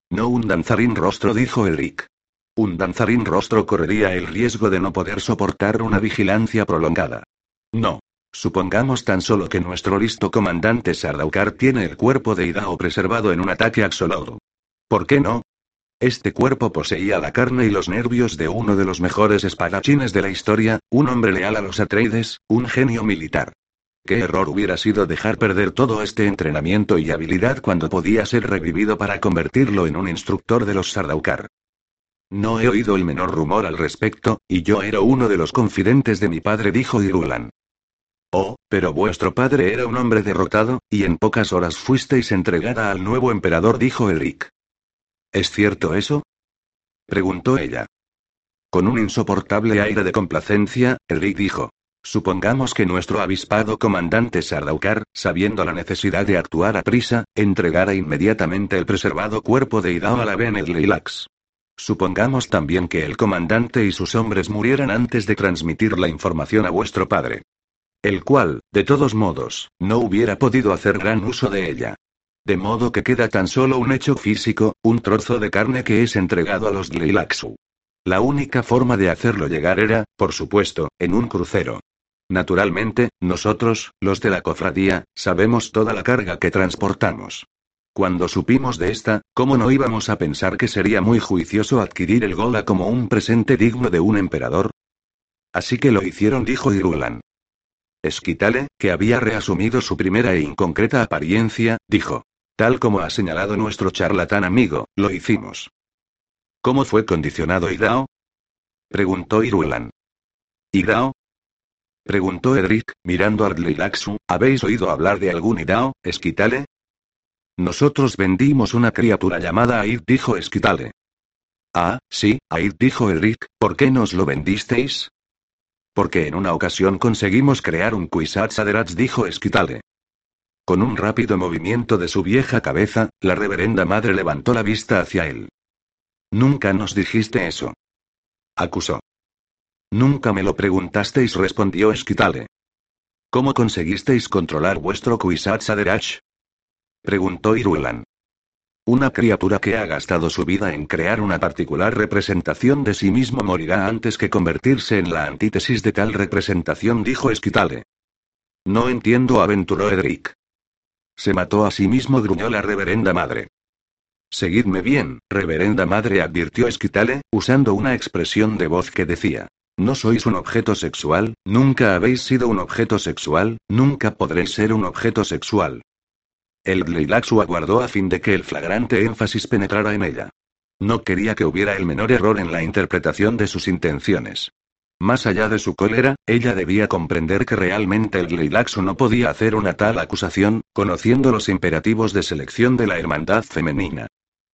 No un danzarín rostro, dijo Elric. Un danzarín rostro correría el riesgo de no poder soportar una vigilancia prolongada. No. Supongamos tan solo que nuestro listo comandante Sardaukar tiene el cuerpo de Idao preservado en un ataque axolotl. ¿Por qué no? Este cuerpo poseía la carne y los nervios de uno de los mejores espadachines de la historia, un hombre leal a los Atreides, un genio militar. Qué error hubiera sido dejar perder todo este entrenamiento y habilidad cuando podía ser revivido para convertirlo en un instructor de los Sardaukar. No he oído el menor rumor al respecto, y yo era uno de los confidentes de mi padre, dijo Irulan. Oh, pero vuestro padre era un hombre derrotado, y en pocas horas fuisteis entregada al nuevo emperador, dijo Eric. ¿Es cierto eso? preguntó ella. Con un insoportable aire de complacencia, Eric dijo. Supongamos que nuestro avispado comandante Sardaukar, sabiendo la necesidad de actuar a prisa, entregara inmediatamente el preservado cuerpo de Idao a la Bene Leilax. Supongamos también que el comandante y sus hombres murieran antes de transmitir la información a vuestro padre. El cual, de todos modos, no hubiera podido hacer gran uso de ella. De modo que queda tan solo un hecho físico, un trozo de carne que es entregado a los Gleilaxu. La única forma de hacerlo llegar era, por supuesto, en un crucero. Naturalmente, nosotros, los de la cofradía, sabemos toda la carga que transportamos. Cuando supimos de esta, ¿cómo no íbamos a pensar que sería muy juicioso adquirir el Gola como un presente digno de un emperador? Así que lo hicieron, dijo Irulan. Esquitale, que había reasumido su primera e inconcreta apariencia, dijo. Tal como ha señalado nuestro charlatán amigo, lo hicimos. ¿Cómo fue condicionado Idao? Preguntó Irulan. ¿Idao? Preguntó Edric, mirando a Ardleilaxu, ¿habéis oído hablar de algún Idao, Esquitale? Nosotros vendimos una criatura llamada Aid, dijo Esquitale. Ah, sí, Aid, dijo Edric, ¿por qué nos lo vendisteis? Porque en una ocasión conseguimos crear un Kwisatz Haderach, dijo Esquitale. Con un rápido movimiento de su vieja cabeza, la reverenda madre levantó la vista hacia él. Nunca nos dijiste eso. Acusó. Nunca me lo preguntasteis, respondió Esquitale. ¿Cómo conseguisteis controlar vuestro Kwisatz Haderach? Preguntó Irulan. Una criatura que ha gastado su vida en crear una particular representación de sí mismo morirá antes que convertirse en la antítesis de tal representación, dijo Esquitale. No entiendo, aventuró Edric. Se mató a sí mismo, gruñó la reverenda madre. Seguidme bien, reverenda madre, advirtió Esquitale, usando una expresión de voz que decía. No sois un objeto sexual, nunca habéis sido un objeto sexual, nunca podréis ser un objeto sexual. El Gleilaxu aguardó a fin de que el flagrante énfasis penetrara en ella. No quería que hubiera el menor error en la interpretación de sus intenciones. Más allá de su cólera, ella debía comprender que realmente el Gleilaxu no podía hacer una tal acusación, conociendo los imperativos de selección de la hermandad femenina.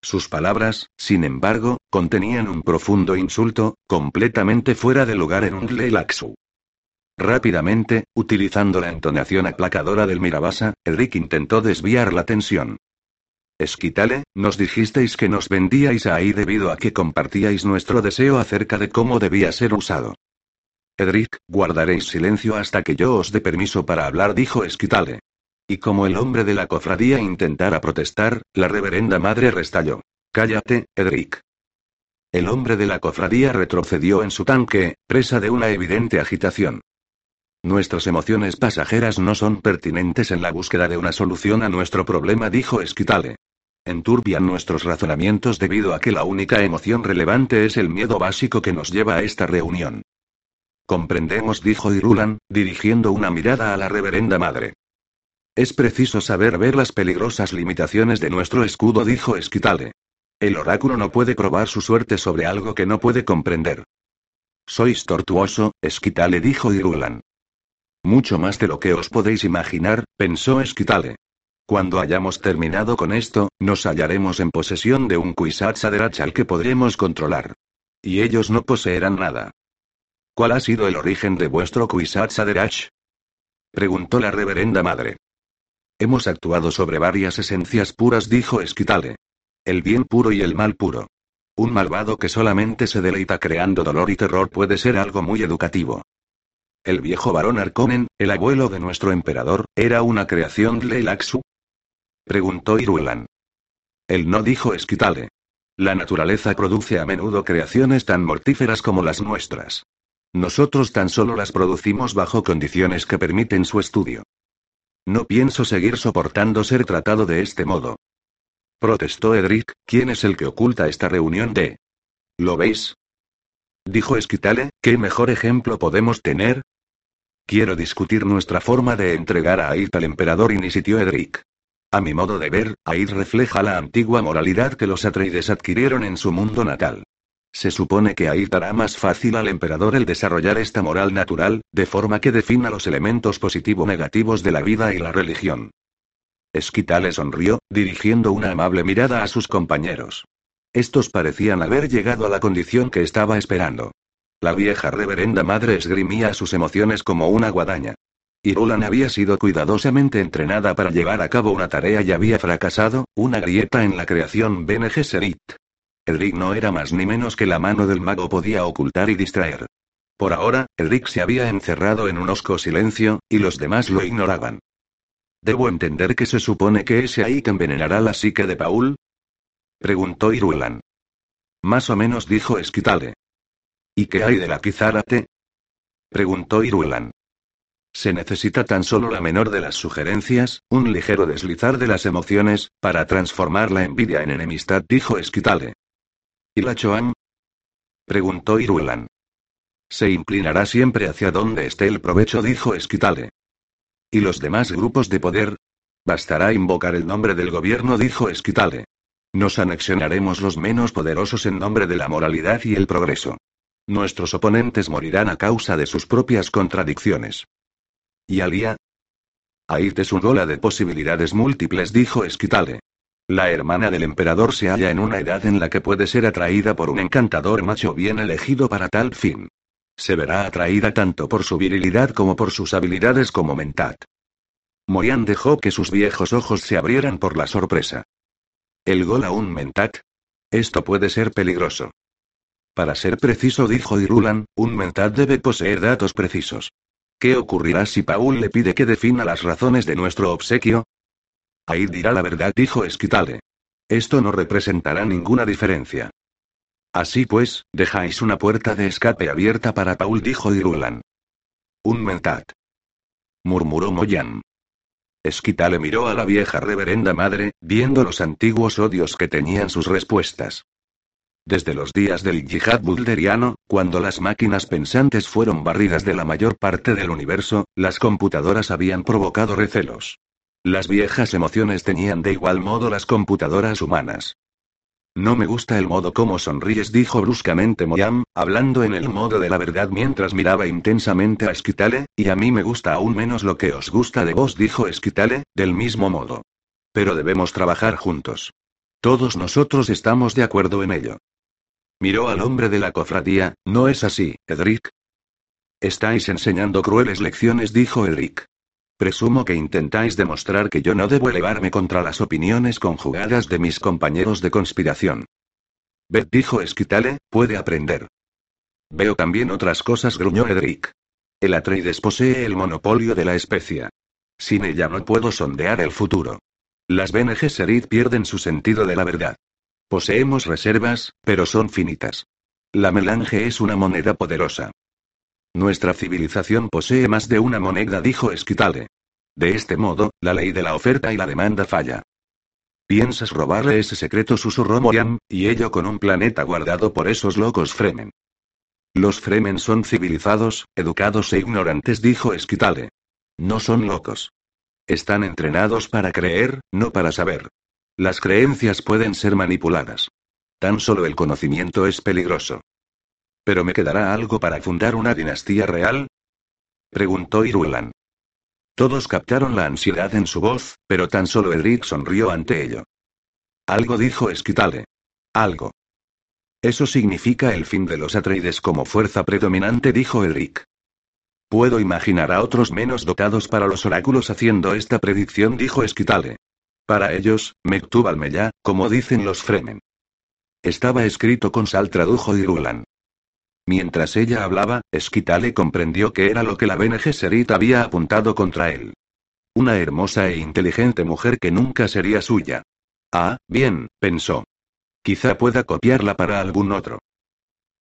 Sus palabras, sin embargo, contenían un profundo insulto, completamente fuera de lugar en un Gleilaxu. Rápidamente, utilizando la entonación aplacadora del Mirabasa, Eric intentó desviar la tensión. Esquitale, nos dijisteis que nos vendíais ahí debido a que compartíais nuestro deseo acerca de cómo debía ser usado. Edric, guardaréis silencio hasta que yo os dé permiso para hablar, dijo Esquitale. Y como el hombre de la cofradía intentara protestar, la reverenda madre restalló. Cállate, Edric. El hombre de la cofradía retrocedió en su tanque, presa de una evidente agitación. Nuestras emociones pasajeras no son pertinentes en la búsqueda de una solución a nuestro problema, dijo Esquitale. enturbian nuestros razonamientos debido a que la única emoción relevante es el miedo básico que nos lleva a esta reunión. Comprendemos, dijo Irulan, dirigiendo una mirada a la reverenda madre. Es preciso saber ver las peligrosas limitaciones de nuestro escudo, dijo Esquitale. El oráculo no puede probar su suerte sobre algo que no puede comprender. Sois tortuoso, Esquitale, dijo Irulan. Mucho más de lo que os podéis imaginar, pensó Esquitale. Cuando hayamos terminado con esto, nos hallaremos en posesión de un Kwisatz al que podremos controlar. Y ellos no poseerán nada. ¿Cuál ha sido el origen de vuestro Kwisatz Preguntó la reverenda madre. Hemos actuado sobre varias esencias puras, dijo Esquitale. El bien puro y el mal puro. Un malvado que solamente se deleita creando dolor y terror puede ser algo muy educativo. El viejo varón Arconen, el abuelo de nuestro emperador, ¿era una creación de Leilaxu? Preguntó Irulan. Él no dijo Esquitale. La naturaleza produce a menudo creaciones tan mortíferas como las nuestras. Nosotros tan solo las producimos bajo condiciones que permiten su estudio. No pienso seguir soportando ser tratado de este modo. Protestó Edric, ¿quién es el que oculta esta reunión de... ¿Lo veis? Dijo Esquitale, ¿qué mejor ejemplo podemos tener? Quiero discutir nuestra forma de entregar a Aid al emperador, insistió Edric. A mi modo de ver, Aid refleja la antigua moralidad que los Atreides adquirieron en su mundo natal. Se supone que ahí dará más fácil al emperador el desarrollar esta moral natural, de forma que defina los elementos positivo-negativos de la vida y la religión. Esquita le sonrió, dirigiendo una amable mirada a sus compañeros. Estos parecían haber llegado a la condición que estaba esperando. La vieja reverenda madre esgrimía sus emociones como una guadaña. Irulan había sido cuidadosamente entrenada para llevar a cabo una tarea y había fracasado, una grieta en la creación Bene Gesserit. Edric no era más ni menos que la mano del mago podía ocultar y distraer. Por ahora, Edric se había encerrado en un osco silencio, y los demás lo ignoraban. ¿Debo entender que se supone que ese ahí que envenenará la psique de Paul? Preguntó Irulan. Más o menos dijo Esquitale. ¿Y qué hay de la Kizárate? Preguntó Irulan. Se necesita tan solo la menor de las sugerencias, un ligero deslizar de las emociones, para transformar la envidia en enemistad, dijo Esquitale. ¿Y la Choan? Preguntó Irulan. Se inclinará siempre hacia donde esté el provecho, dijo Esquitale. ¿Y los demás grupos de poder? Bastará invocar el nombre del gobierno, dijo Esquitale. Nos anexionaremos los menos poderosos en nombre de la moralidad y el progreso. Nuestros oponentes morirán a causa de sus propias contradicciones. ¿Y Alia? Ahí es un gola de posibilidades múltiples, dijo Esquitale. La hermana del emperador se halla en una edad en la que puede ser atraída por un encantador macho bien elegido para tal fin. Se verá atraída tanto por su virilidad como por sus habilidades como mentat. Morian dejó que sus viejos ojos se abrieran por la sorpresa. ¿El gol a un mentat? Esto puede ser peligroso. Para ser preciso, dijo Irulan, un mentat debe poseer datos precisos. ¿Qué ocurrirá si Paul le pide que defina las razones de nuestro obsequio? Ahí dirá la verdad, dijo Esquitale. Esto no representará ninguna diferencia. Así pues, dejáis una puerta de escape abierta para Paul, dijo Irulan. Un mentat. Murmuró Moyan. Esquitale miró a la vieja reverenda madre, viendo los antiguos odios que tenían sus respuestas. Desde los días del yihad bulderiano, cuando las máquinas pensantes fueron barridas de la mayor parte del universo, las computadoras habían provocado recelos. Las viejas emociones tenían de igual modo las computadoras humanas. No me gusta el modo como sonríes, dijo bruscamente Moyam, hablando en el modo de la verdad mientras miraba intensamente a Esquitale, y a mí me gusta aún menos lo que os gusta de vos, dijo Esquitale, del mismo modo. Pero debemos trabajar juntos. Todos nosotros estamos de acuerdo en ello. Miró al hombre de la cofradía, ¿no es así, Edric? Estáis enseñando crueles lecciones, dijo Edric. Presumo que intentáis demostrar que yo no debo elevarme contra las opiniones conjugadas de mis compañeros de conspiración. Beth dijo Esquitale, puede aprender. Veo también otras cosas, gruñó Edric. El Atreides posee el monopolio de la especia. Sin ella no puedo sondear el futuro. Las Bene Gesserit pierden su sentido de la verdad. Poseemos reservas, pero son finitas. La melange es una moneda poderosa. Nuestra civilización posee más de una moneda, dijo Esquitale. De este modo, la ley de la oferta y la demanda falla. ¿Piensas robarle ese secreto? susurró Morian, y ello con un planeta guardado por esos locos Fremen. Los Fremen son civilizados, educados e ignorantes, dijo Esquitale. No son locos. Están entrenados para creer, no para saber. Las creencias pueden ser manipuladas. Tan solo el conocimiento es peligroso. ¿Pero me quedará algo para fundar una dinastía real? Preguntó Irulan. Todos captaron la ansiedad en su voz, pero tan solo Elric sonrió ante ello. Algo dijo Esquitale. Algo. Eso significa el fin de los Atreides como fuerza predominante, dijo Elric. Puedo imaginar a otros menos dotados para los oráculos haciendo esta predicción, dijo Esquitale. Para ellos, Mektub al como dicen los Fremen. Estaba escrito con sal, tradujo Irulan. Mientras ella hablaba, Esquitale comprendió que era lo que la Bene Gesserit había apuntado contra él. Una hermosa e inteligente mujer que nunca sería suya. Ah, bien, pensó. Quizá pueda copiarla para algún otro.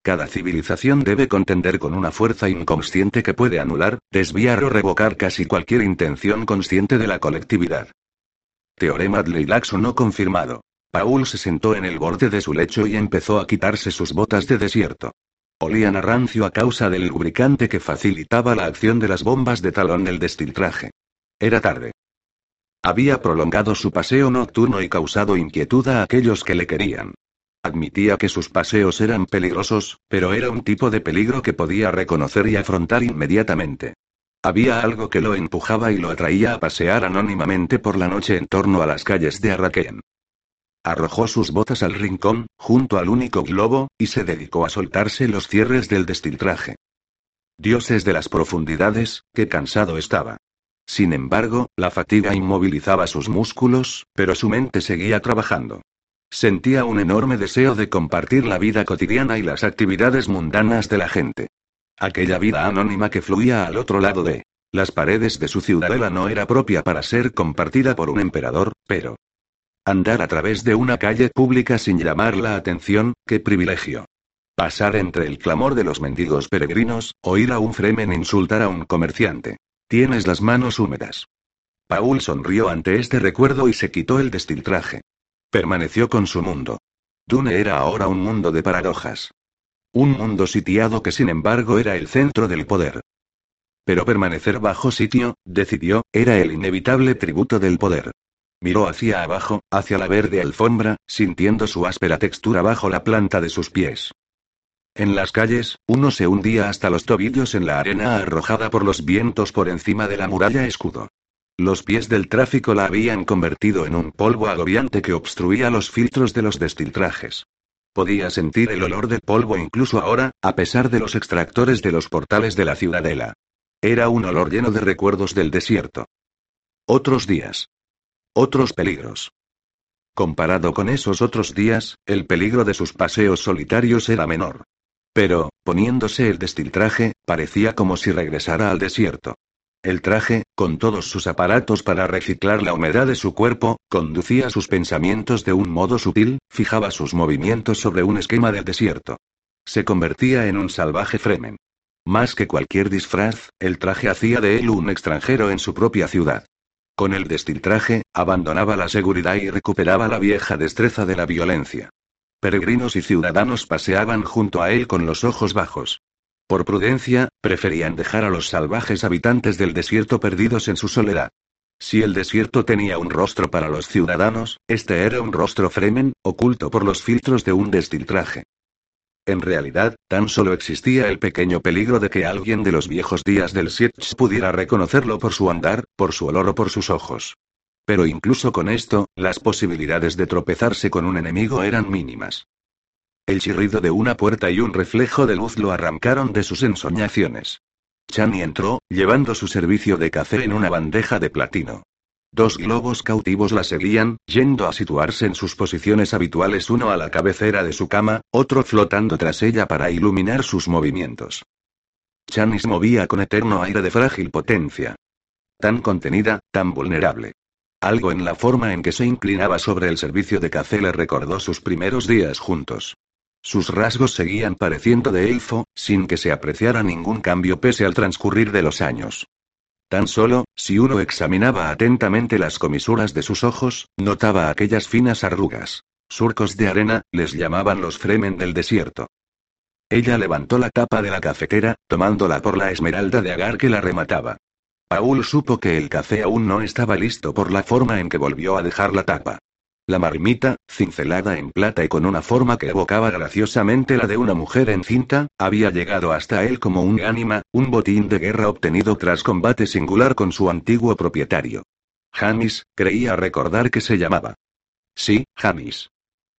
Cada civilización debe contender con una fuerza inconsciente que puede anular, desviar o revocar casi cualquier intención consciente de la colectividad. Teorema Dleilaxo no confirmado. Paul se sentó en el borde de su lecho y empezó a quitarse sus botas de desierto. Olían a rancio a causa del lubricante que facilitaba la acción de las bombas de talón del destiltraje. Era tarde. Había prolongado su paseo nocturno y causado inquietud a aquellos que le querían. Admitía que sus paseos eran peligrosos, pero era un tipo de peligro que podía reconocer y afrontar inmediatamente. Había algo que lo empujaba y lo atraía a pasear anónimamente por la noche en torno a las calles de Arrakeen. Arrojó sus botas al rincón, junto al único globo, y se dedicó a soltarse los cierres del destiltraje. Dioses de las profundidades, qué cansado estaba. Sin embargo, la fatiga inmovilizaba sus músculos, pero su mente seguía trabajando. Sentía un enorme deseo de compartir la vida cotidiana y las actividades mundanas de la gente. Aquella vida anónima que fluía al otro lado de las paredes de su ciudadela no era propia para ser compartida por un emperador, pero andar a través de una calle pública sin llamar la atención, qué privilegio. Pasar entre el clamor de los mendigos peregrinos, oír a un fremen insultar a un comerciante. Tienes las manos húmedas. Paul sonrió ante este recuerdo y se quitó el destiltraje. Permaneció con su mundo. Dune era ahora un mundo de paradojas. Un mundo sitiado que sin embargo era el centro del poder. Pero permanecer bajo sitio, decidió, era el inevitable tributo del poder. Miró hacia abajo, hacia la verde alfombra, sintiendo su áspera textura bajo la planta de sus pies. En las calles, uno se hundía hasta los tobillos en la arena arrojada por los vientos por encima de la muralla escudo. Los pies del tráfico la habían convertido en un polvo agobiante que obstruía los filtros de los destiltrajes. Podía sentir el olor del polvo incluso ahora, a pesar de los extractores de los portales de la ciudadela. Era un olor lleno de recuerdos del desierto. Otros días. Otros peligros. Comparado con esos otros días, el peligro de sus paseos solitarios era menor. Pero, poniéndose el destiltraje, parecía como si regresara al desierto. El traje, con todos sus aparatos para reciclar la humedad de su cuerpo, conducía sus pensamientos de un modo sutil, fijaba sus movimientos sobre un esquema del desierto. Se convertía en un salvaje Fremen. Más que cualquier disfraz, el traje hacía de él un extranjero en su propia ciudad. Con el destiltraje, abandonaba la seguridad y recuperaba la vieja destreza de la violencia. Peregrinos y ciudadanos paseaban junto a él con los ojos bajos. Por prudencia, preferían dejar a los salvajes habitantes del desierto perdidos en su soledad. Si el desierto tenía un rostro para los ciudadanos, este era un rostro fremen, oculto por los filtros de un destiltraje. En realidad, tan solo existía el pequeño peligro de que alguien de los viejos días del Sietch pudiera reconocerlo por su andar, por su olor o por sus ojos. Pero incluso con esto, las posibilidades de tropezarse con un enemigo eran mínimas. El chirrido de una puerta y un reflejo de luz lo arrancaron de sus ensoñaciones. Chani entró, llevando su servicio de café en una bandeja de platino. Dos globos cautivos la seguían, yendo a situarse en sus posiciones habituales, uno a la cabecera de su cama, otro flotando tras ella para iluminar sus movimientos. Chani se movía con eterno aire de frágil potencia. Tan contenida, tan vulnerable. Algo en la forma en que se inclinaba sobre el servicio de café le recordó sus primeros días juntos. Sus rasgos seguían pareciendo de elfo, sin que se apreciara ningún cambio pese al transcurrir de los años. Tan solo, si uno examinaba atentamente las comisuras de sus ojos, notaba aquellas finas arrugas. Surcos de arena, les llamaban los fremen del desierto. Ella levantó la tapa de la cafetera, tomándola por la esmeralda de agar que la remataba. Paul supo que el café aún no estaba listo por la forma en que volvió a dejar la tapa. La marmita, cincelada en plata y con una forma que evocaba graciosamente la de una mujer encinta, había llegado hasta él como un ánima, un botín de guerra obtenido tras combate singular con su antiguo propietario. Jamis, creía recordar que se llamaba. Sí, Jamis.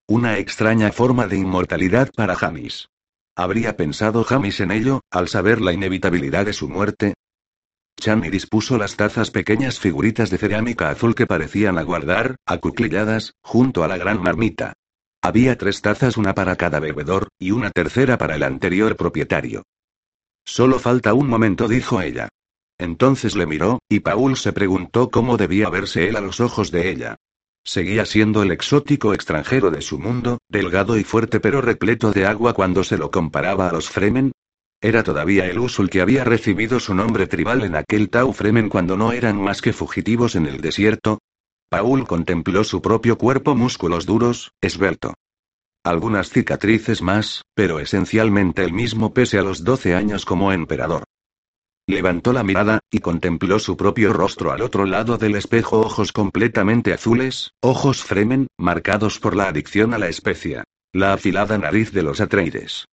Una extraña forma de inmortalidad para Jamis. ¿Habría pensado Jamis en ello, al saber la inevitabilidad de su muerte? Chani dispuso las tazas pequeñas figuritas de cerámica azul que parecían aguardar, acuclilladas, junto a la gran marmita. Había tres tazas, una para cada bebedor, y una tercera para el anterior propietario. Solo falta un momento, dijo ella. Entonces le miró, y Paul se preguntó cómo debía verse él a los ojos de ella. Seguía siendo el exótico extranjero de su mundo, delgado y fuerte pero repleto de agua cuando se lo comparaba a los Fremen, era todavía el Usul que había recibido su nombre tribal en aquel Tau Fremen cuando no eran más que fugitivos en el desierto. Paul contempló su propio cuerpo, músculos duros, esbelto. Algunas cicatrices más, pero esencialmente el mismo pese a los 12 años como emperador. Levantó la mirada, y contempló su propio rostro al otro lado del espejo, ojos completamente azules, ojos Fremen, marcados por la adicción a la especia. La afilada nariz de los Atreides.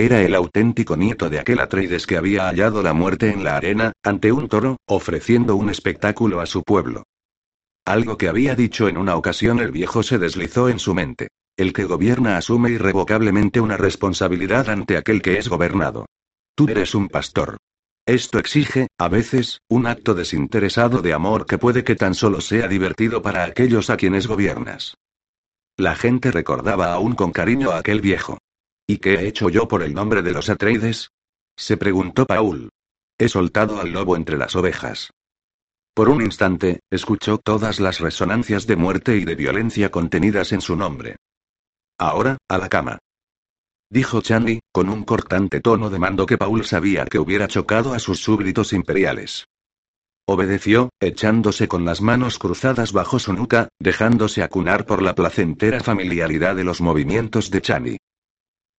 Era el auténtico nieto de aquel Atreides que había hallado la muerte en la arena, ante un toro, ofreciendo un espectáculo a su pueblo. Algo que había dicho en una ocasión el viejo se deslizó en su mente. El que gobierna asume irrevocablemente una responsabilidad ante aquel que es gobernado. Tú eres un pastor. Esto exige, a veces, un acto desinteresado de amor que puede que tan solo sea divertido para aquellos a quienes gobiernas. La gente recordaba aún con cariño a aquel viejo. ¿Y qué he hecho yo por el nombre de los Atreides? se preguntó Paul. He soltado al lobo entre las ovejas. Por un instante, escuchó todas las resonancias de muerte y de violencia contenidas en su nombre. Ahora, a la cama. Dijo Chandy, con un cortante tono de mando que Paul sabía que hubiera chocado a sus súbditos imperiales. Obedeció, echándose con las manos cruzadas bajo su nuca, dejándose acunar por la placentera familiaridad de los movimientos de Chani.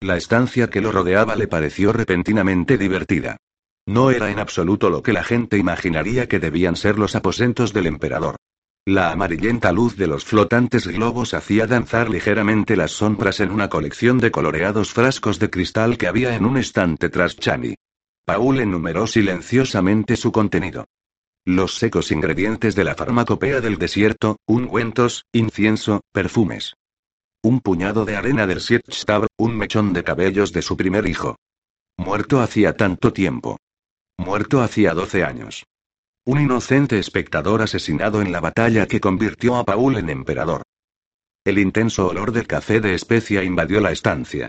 La estancia que lo rodeaba le pareció repentinamente divertida. No era en absoluto lo que la gente imaginaría que debían ser los aposentos del emperador. La amarillenta luz de los flotantes globos hacía danzar ligeramente las sombras en una colección de coloreados frascos de cristal que había en un estante tras Chani. Paul enumeró silenciosamente su contenido. Los secos ingredientes de la farmacopea del desierto, ungüentos, incienso, perfumes. Un puñado de arena del Sietstab, un mechón de cabellos de su primer hijo. Muerto hacía tanto tiempo. Muerto hacía 12 años. Un inocente espectador asesinado en la batalla que convirtió a Paul en emperador. El intenso olor del café de especia invadió la estancia.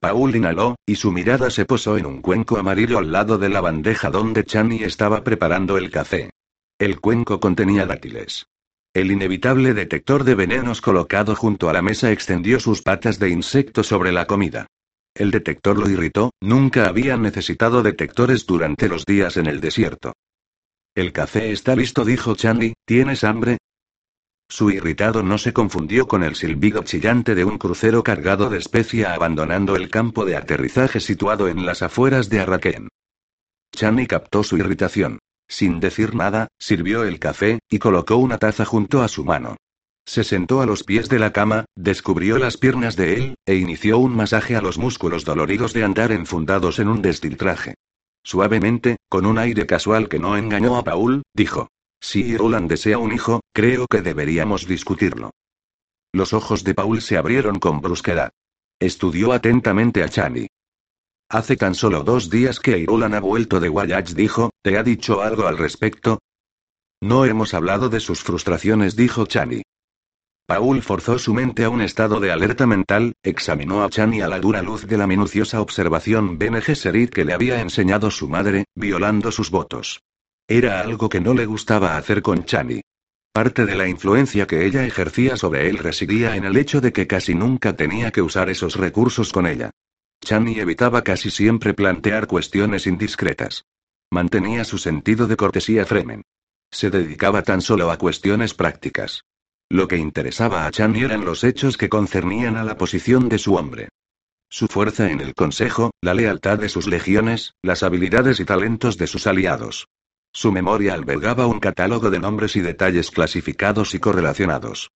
Paul inhaló, y su mirada se posó en un cuenco amarillo al lado de la bandeja donde Chani estaba preparando el café. El cuenco contenía dátiles. El inevitable detector de venenos colocado junto a la mesa extendió sus patas de insecto sobre la comida. El detector lo irritó, nunca habían necesitado detectores durante los días en el desierto. El café está listo, dijo Chandy, ¿tienes hambre? Su irritado no se confundió con el silbido chillante de un crucero cargado de especia abandonando el campo de aterrizaje situado en las afueras de Arraquén. Channy captó su irritación. Sin decir nada, sirvió el café, y colocó una taza junto a su mano. Se sentó a los pies de la cama, descubrió las piernas de él, e inició un masaje a los músculos doloridos de andar enfundados en un destiltraje. Suavemente, con un aire casual que no engañó a Paul, dijo. Si Roland desea un hijo, creo que deberíamos discutirlo. Los ojos de Paul se abrieron con brusquedad. Estudió atentamente a Chani. Hace tan solo dos días que Irulan ha vuelto de Wayach, dijo, ¿te ha dicho algo al respecto? No hemos hablado de sus frustraciones, dijo Chani. Paul forzó su mente a un estado de alerta mental, examinó a Chani a la dura luz de la minuciosa observación Bene Gesserit que le había enseñado su madre, violando sus votos. Era algo que no le gustaba hacer con Chani. Parte de la influencia que ella ejercía sobre él residía en el hecho de que casi nunca tenía que usar esos recursos con ella. Chani evitaba casi siempre plantear cuestiones indiscretas. Mantenía su sentido de cortesía Fremen. Se dedicaba tan solo a cuestiones prácticas. Lo que interesaba a Chan eran los hechos que concernían a la posición de su hombre. Su fuerza en el Consejo, la lealtad de sus legiones, las habilidades y talentos de sus aliados. Su memoria albergaba un catálogo de nombres y detalles clasificados y correlacionados.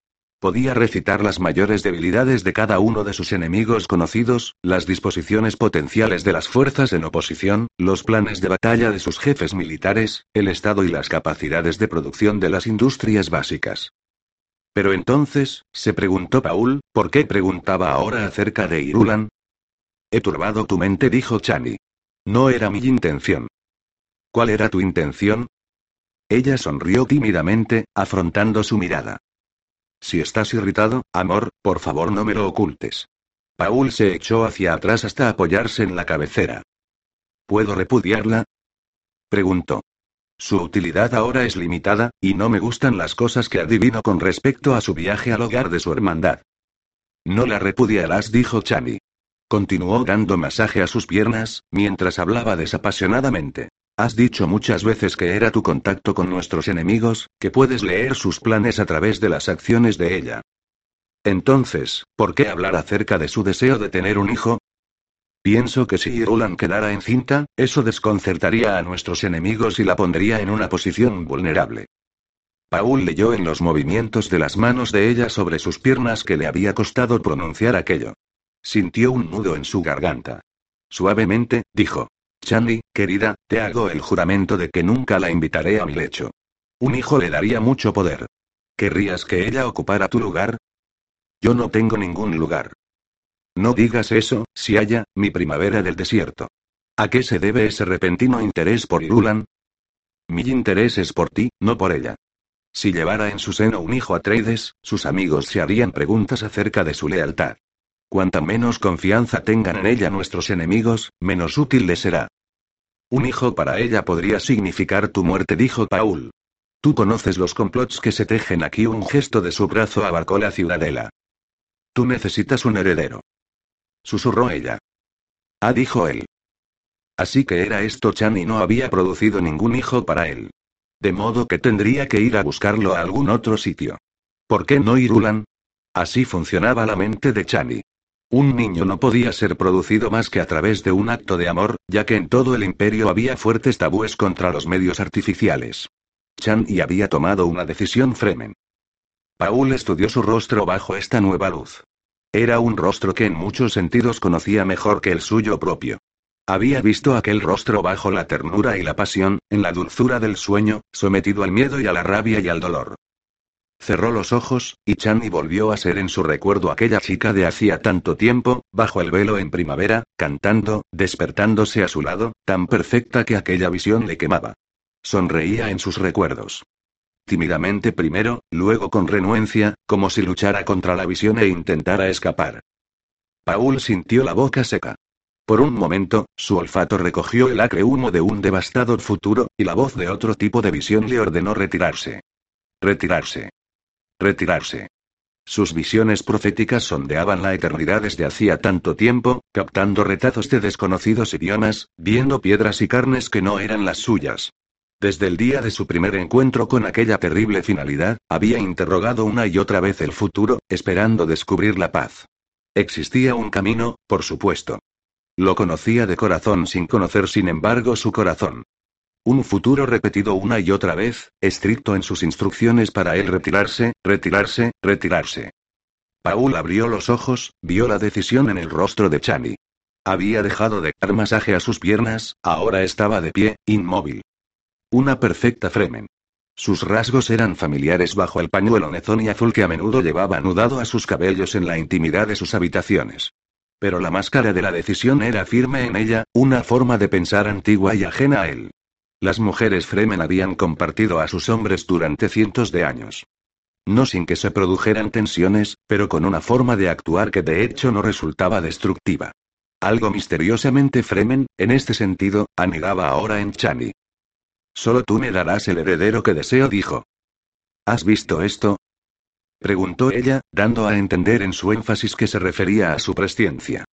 Podía recitar las mayores debilidades de cada uno de sus enemigos conocidos, las disposiciones potenciales de las fuerzas en oposición, los planes de batalla de sus jefes militares, el estado y las capacidades de producción de las industrias básicas. Pero entonces, se preguntó Paul, ¿por qué preguntaba ahora acerca de Irulan? He turbado tu mente, dijo Chani. No era mi intención. ¿Cuál era tu intención? Ella sonrió tímidamente, afrontando su mirada. Si estás irritado, amor, por favor no me lo ocultes. Paul se echó hacia atrás hasta apoyarse en la cabecera. ¿Puedo repudiarla? preguntó. Su utilidad ahora es limitada, y no me gustan las cosas que adivino con respecto a su viaje al hogar de su hermandad. No la repudiarás, dijo Chani. Continuó dando masaje a sus piernas, mientras hablaba desapasionadamente. Has dicho muchas veces que era tu contacto con nuestros enemigos, que puedes leer sus planes a través de las acciones de ella. Entonces, ¿por qué hablar acerca de su deseo de tener un hijo? Pienso que si Irulan quedara encinta, eso desconcertaría a nuestros enemigos y la pondría en una posición vulnerable. Paul leyó en los movimientos de las manos de ella sobre sus piernas que le había costado pronunciar aquello. Sintió un nudo en su garganta. Suavemente, dijo. Chandy, querida, te hago el juramento de que nunca la invitaré a mi lecho. Un hijo le daría mucho poder. ¿Querrías que ella ocupara tu lugar? Yo no tengo ningún lugar. No digas eso, si haya, mi primavera del desierto. ¿A qué se debe ese repentino interés por Irulan? Mi interés es por ti, no por ella. Si llevara en su seno un hijo a Trades, sus amigos se harían preguntas acerca de su lealtad. Cuanta menos confianza tengan en ella nuestros enemigos, menos útil le será. Un hijo para ella podría significar tu muerte, dijo Paul. Tú conoces los complots que se tejen aquí. Un gesto de su brazo abarcó la ciudadela. Tú necesitas un heredero. Susurró ella. Ah, dijo él. Así que era esto Chan no había producido ningún hijo para él. De modo que tendría que ir a buscarlo a algún otro sitio. ¿Por qué no Irulan? Así funcionaba la mente de Chani. Un niño no podía ser producido más que a través de un acto de amor, ya que en todo el imperio había fuertes tabúes contra los medios artificiales. Chan y había tomado una decisión Fremen. Paul estudió su rostro bajo esta nueva luz. Era un rostro que en muchos sentidos conocía mejor que el suyo propio. Había visto aquel rostro bajo la ternura y la pasión, en la dulzura del sueño, sometido al miedo y a la rabia y al dolor. Cerró los ojos, y Chani volvió a ser en su recuerdo aquella chica de hacía tanto tiempo, bajo el velo en primavera, cantando, despertándose a su lado, tan perfecta que aquella visión le quemaba. Sonreía en sus recuerdos. Tímidamente primero, luego con renuencia, como si luchara contra la visión e intentara escapar. Paul sintió la boca seca. Por un momento, su olfato recogió el acre humo de un devastador futuro, y la voz de otro tipo de visión le ordenó retirarse. Retirarse. Retirarse. Sus visiones proféticas sondeaban la eternidad desde hacía tanto tiempo, captando retazos de desconocidos idiomas, viendo piedras y carnes que no eran las suyas. Desde el día de su primer encuentro con aquella terrible finalidad, había interrogado una y otra vez el futuro, esperando descubrir la paz. Existía un camino, por supuesto. Lo conocía de corazón sin conocer sin embargo su corazón. Un futuro repetido una y otra vez, estricto en sus instrucciones para él retirarse, retirarse, retirarse. Paul abrió los ojos, vio la decisión en el rostro de Chani. Había dejado de dar masaje a sus piernas, ahora estaba de pie, inmóvil. Una perfecta Fremen. Sus rasgos eran familiares bajo el pañuelo nezón y azul que a menudo llevaba anudado a sus cabellos en la intimidad de sus habitaciones. Pero la máscara de la decisión era firme en ella, una forma de pensar antigua y ajena a él. Las mujeres Fremen habían compartido a sus hombres durante cientos de años. No sin que se produjeran tensiones, pero con una forma de actuar que de hecho no resultaba destructiva. Algo misteriosamente Fremen, en este sentido, anidaba ahora en Chani. Solo tú me darás el heredero que deseo, dijo. ¿Has visto esto? preguntó ella, dando a entender en su énfasis que se refería a su presciencia.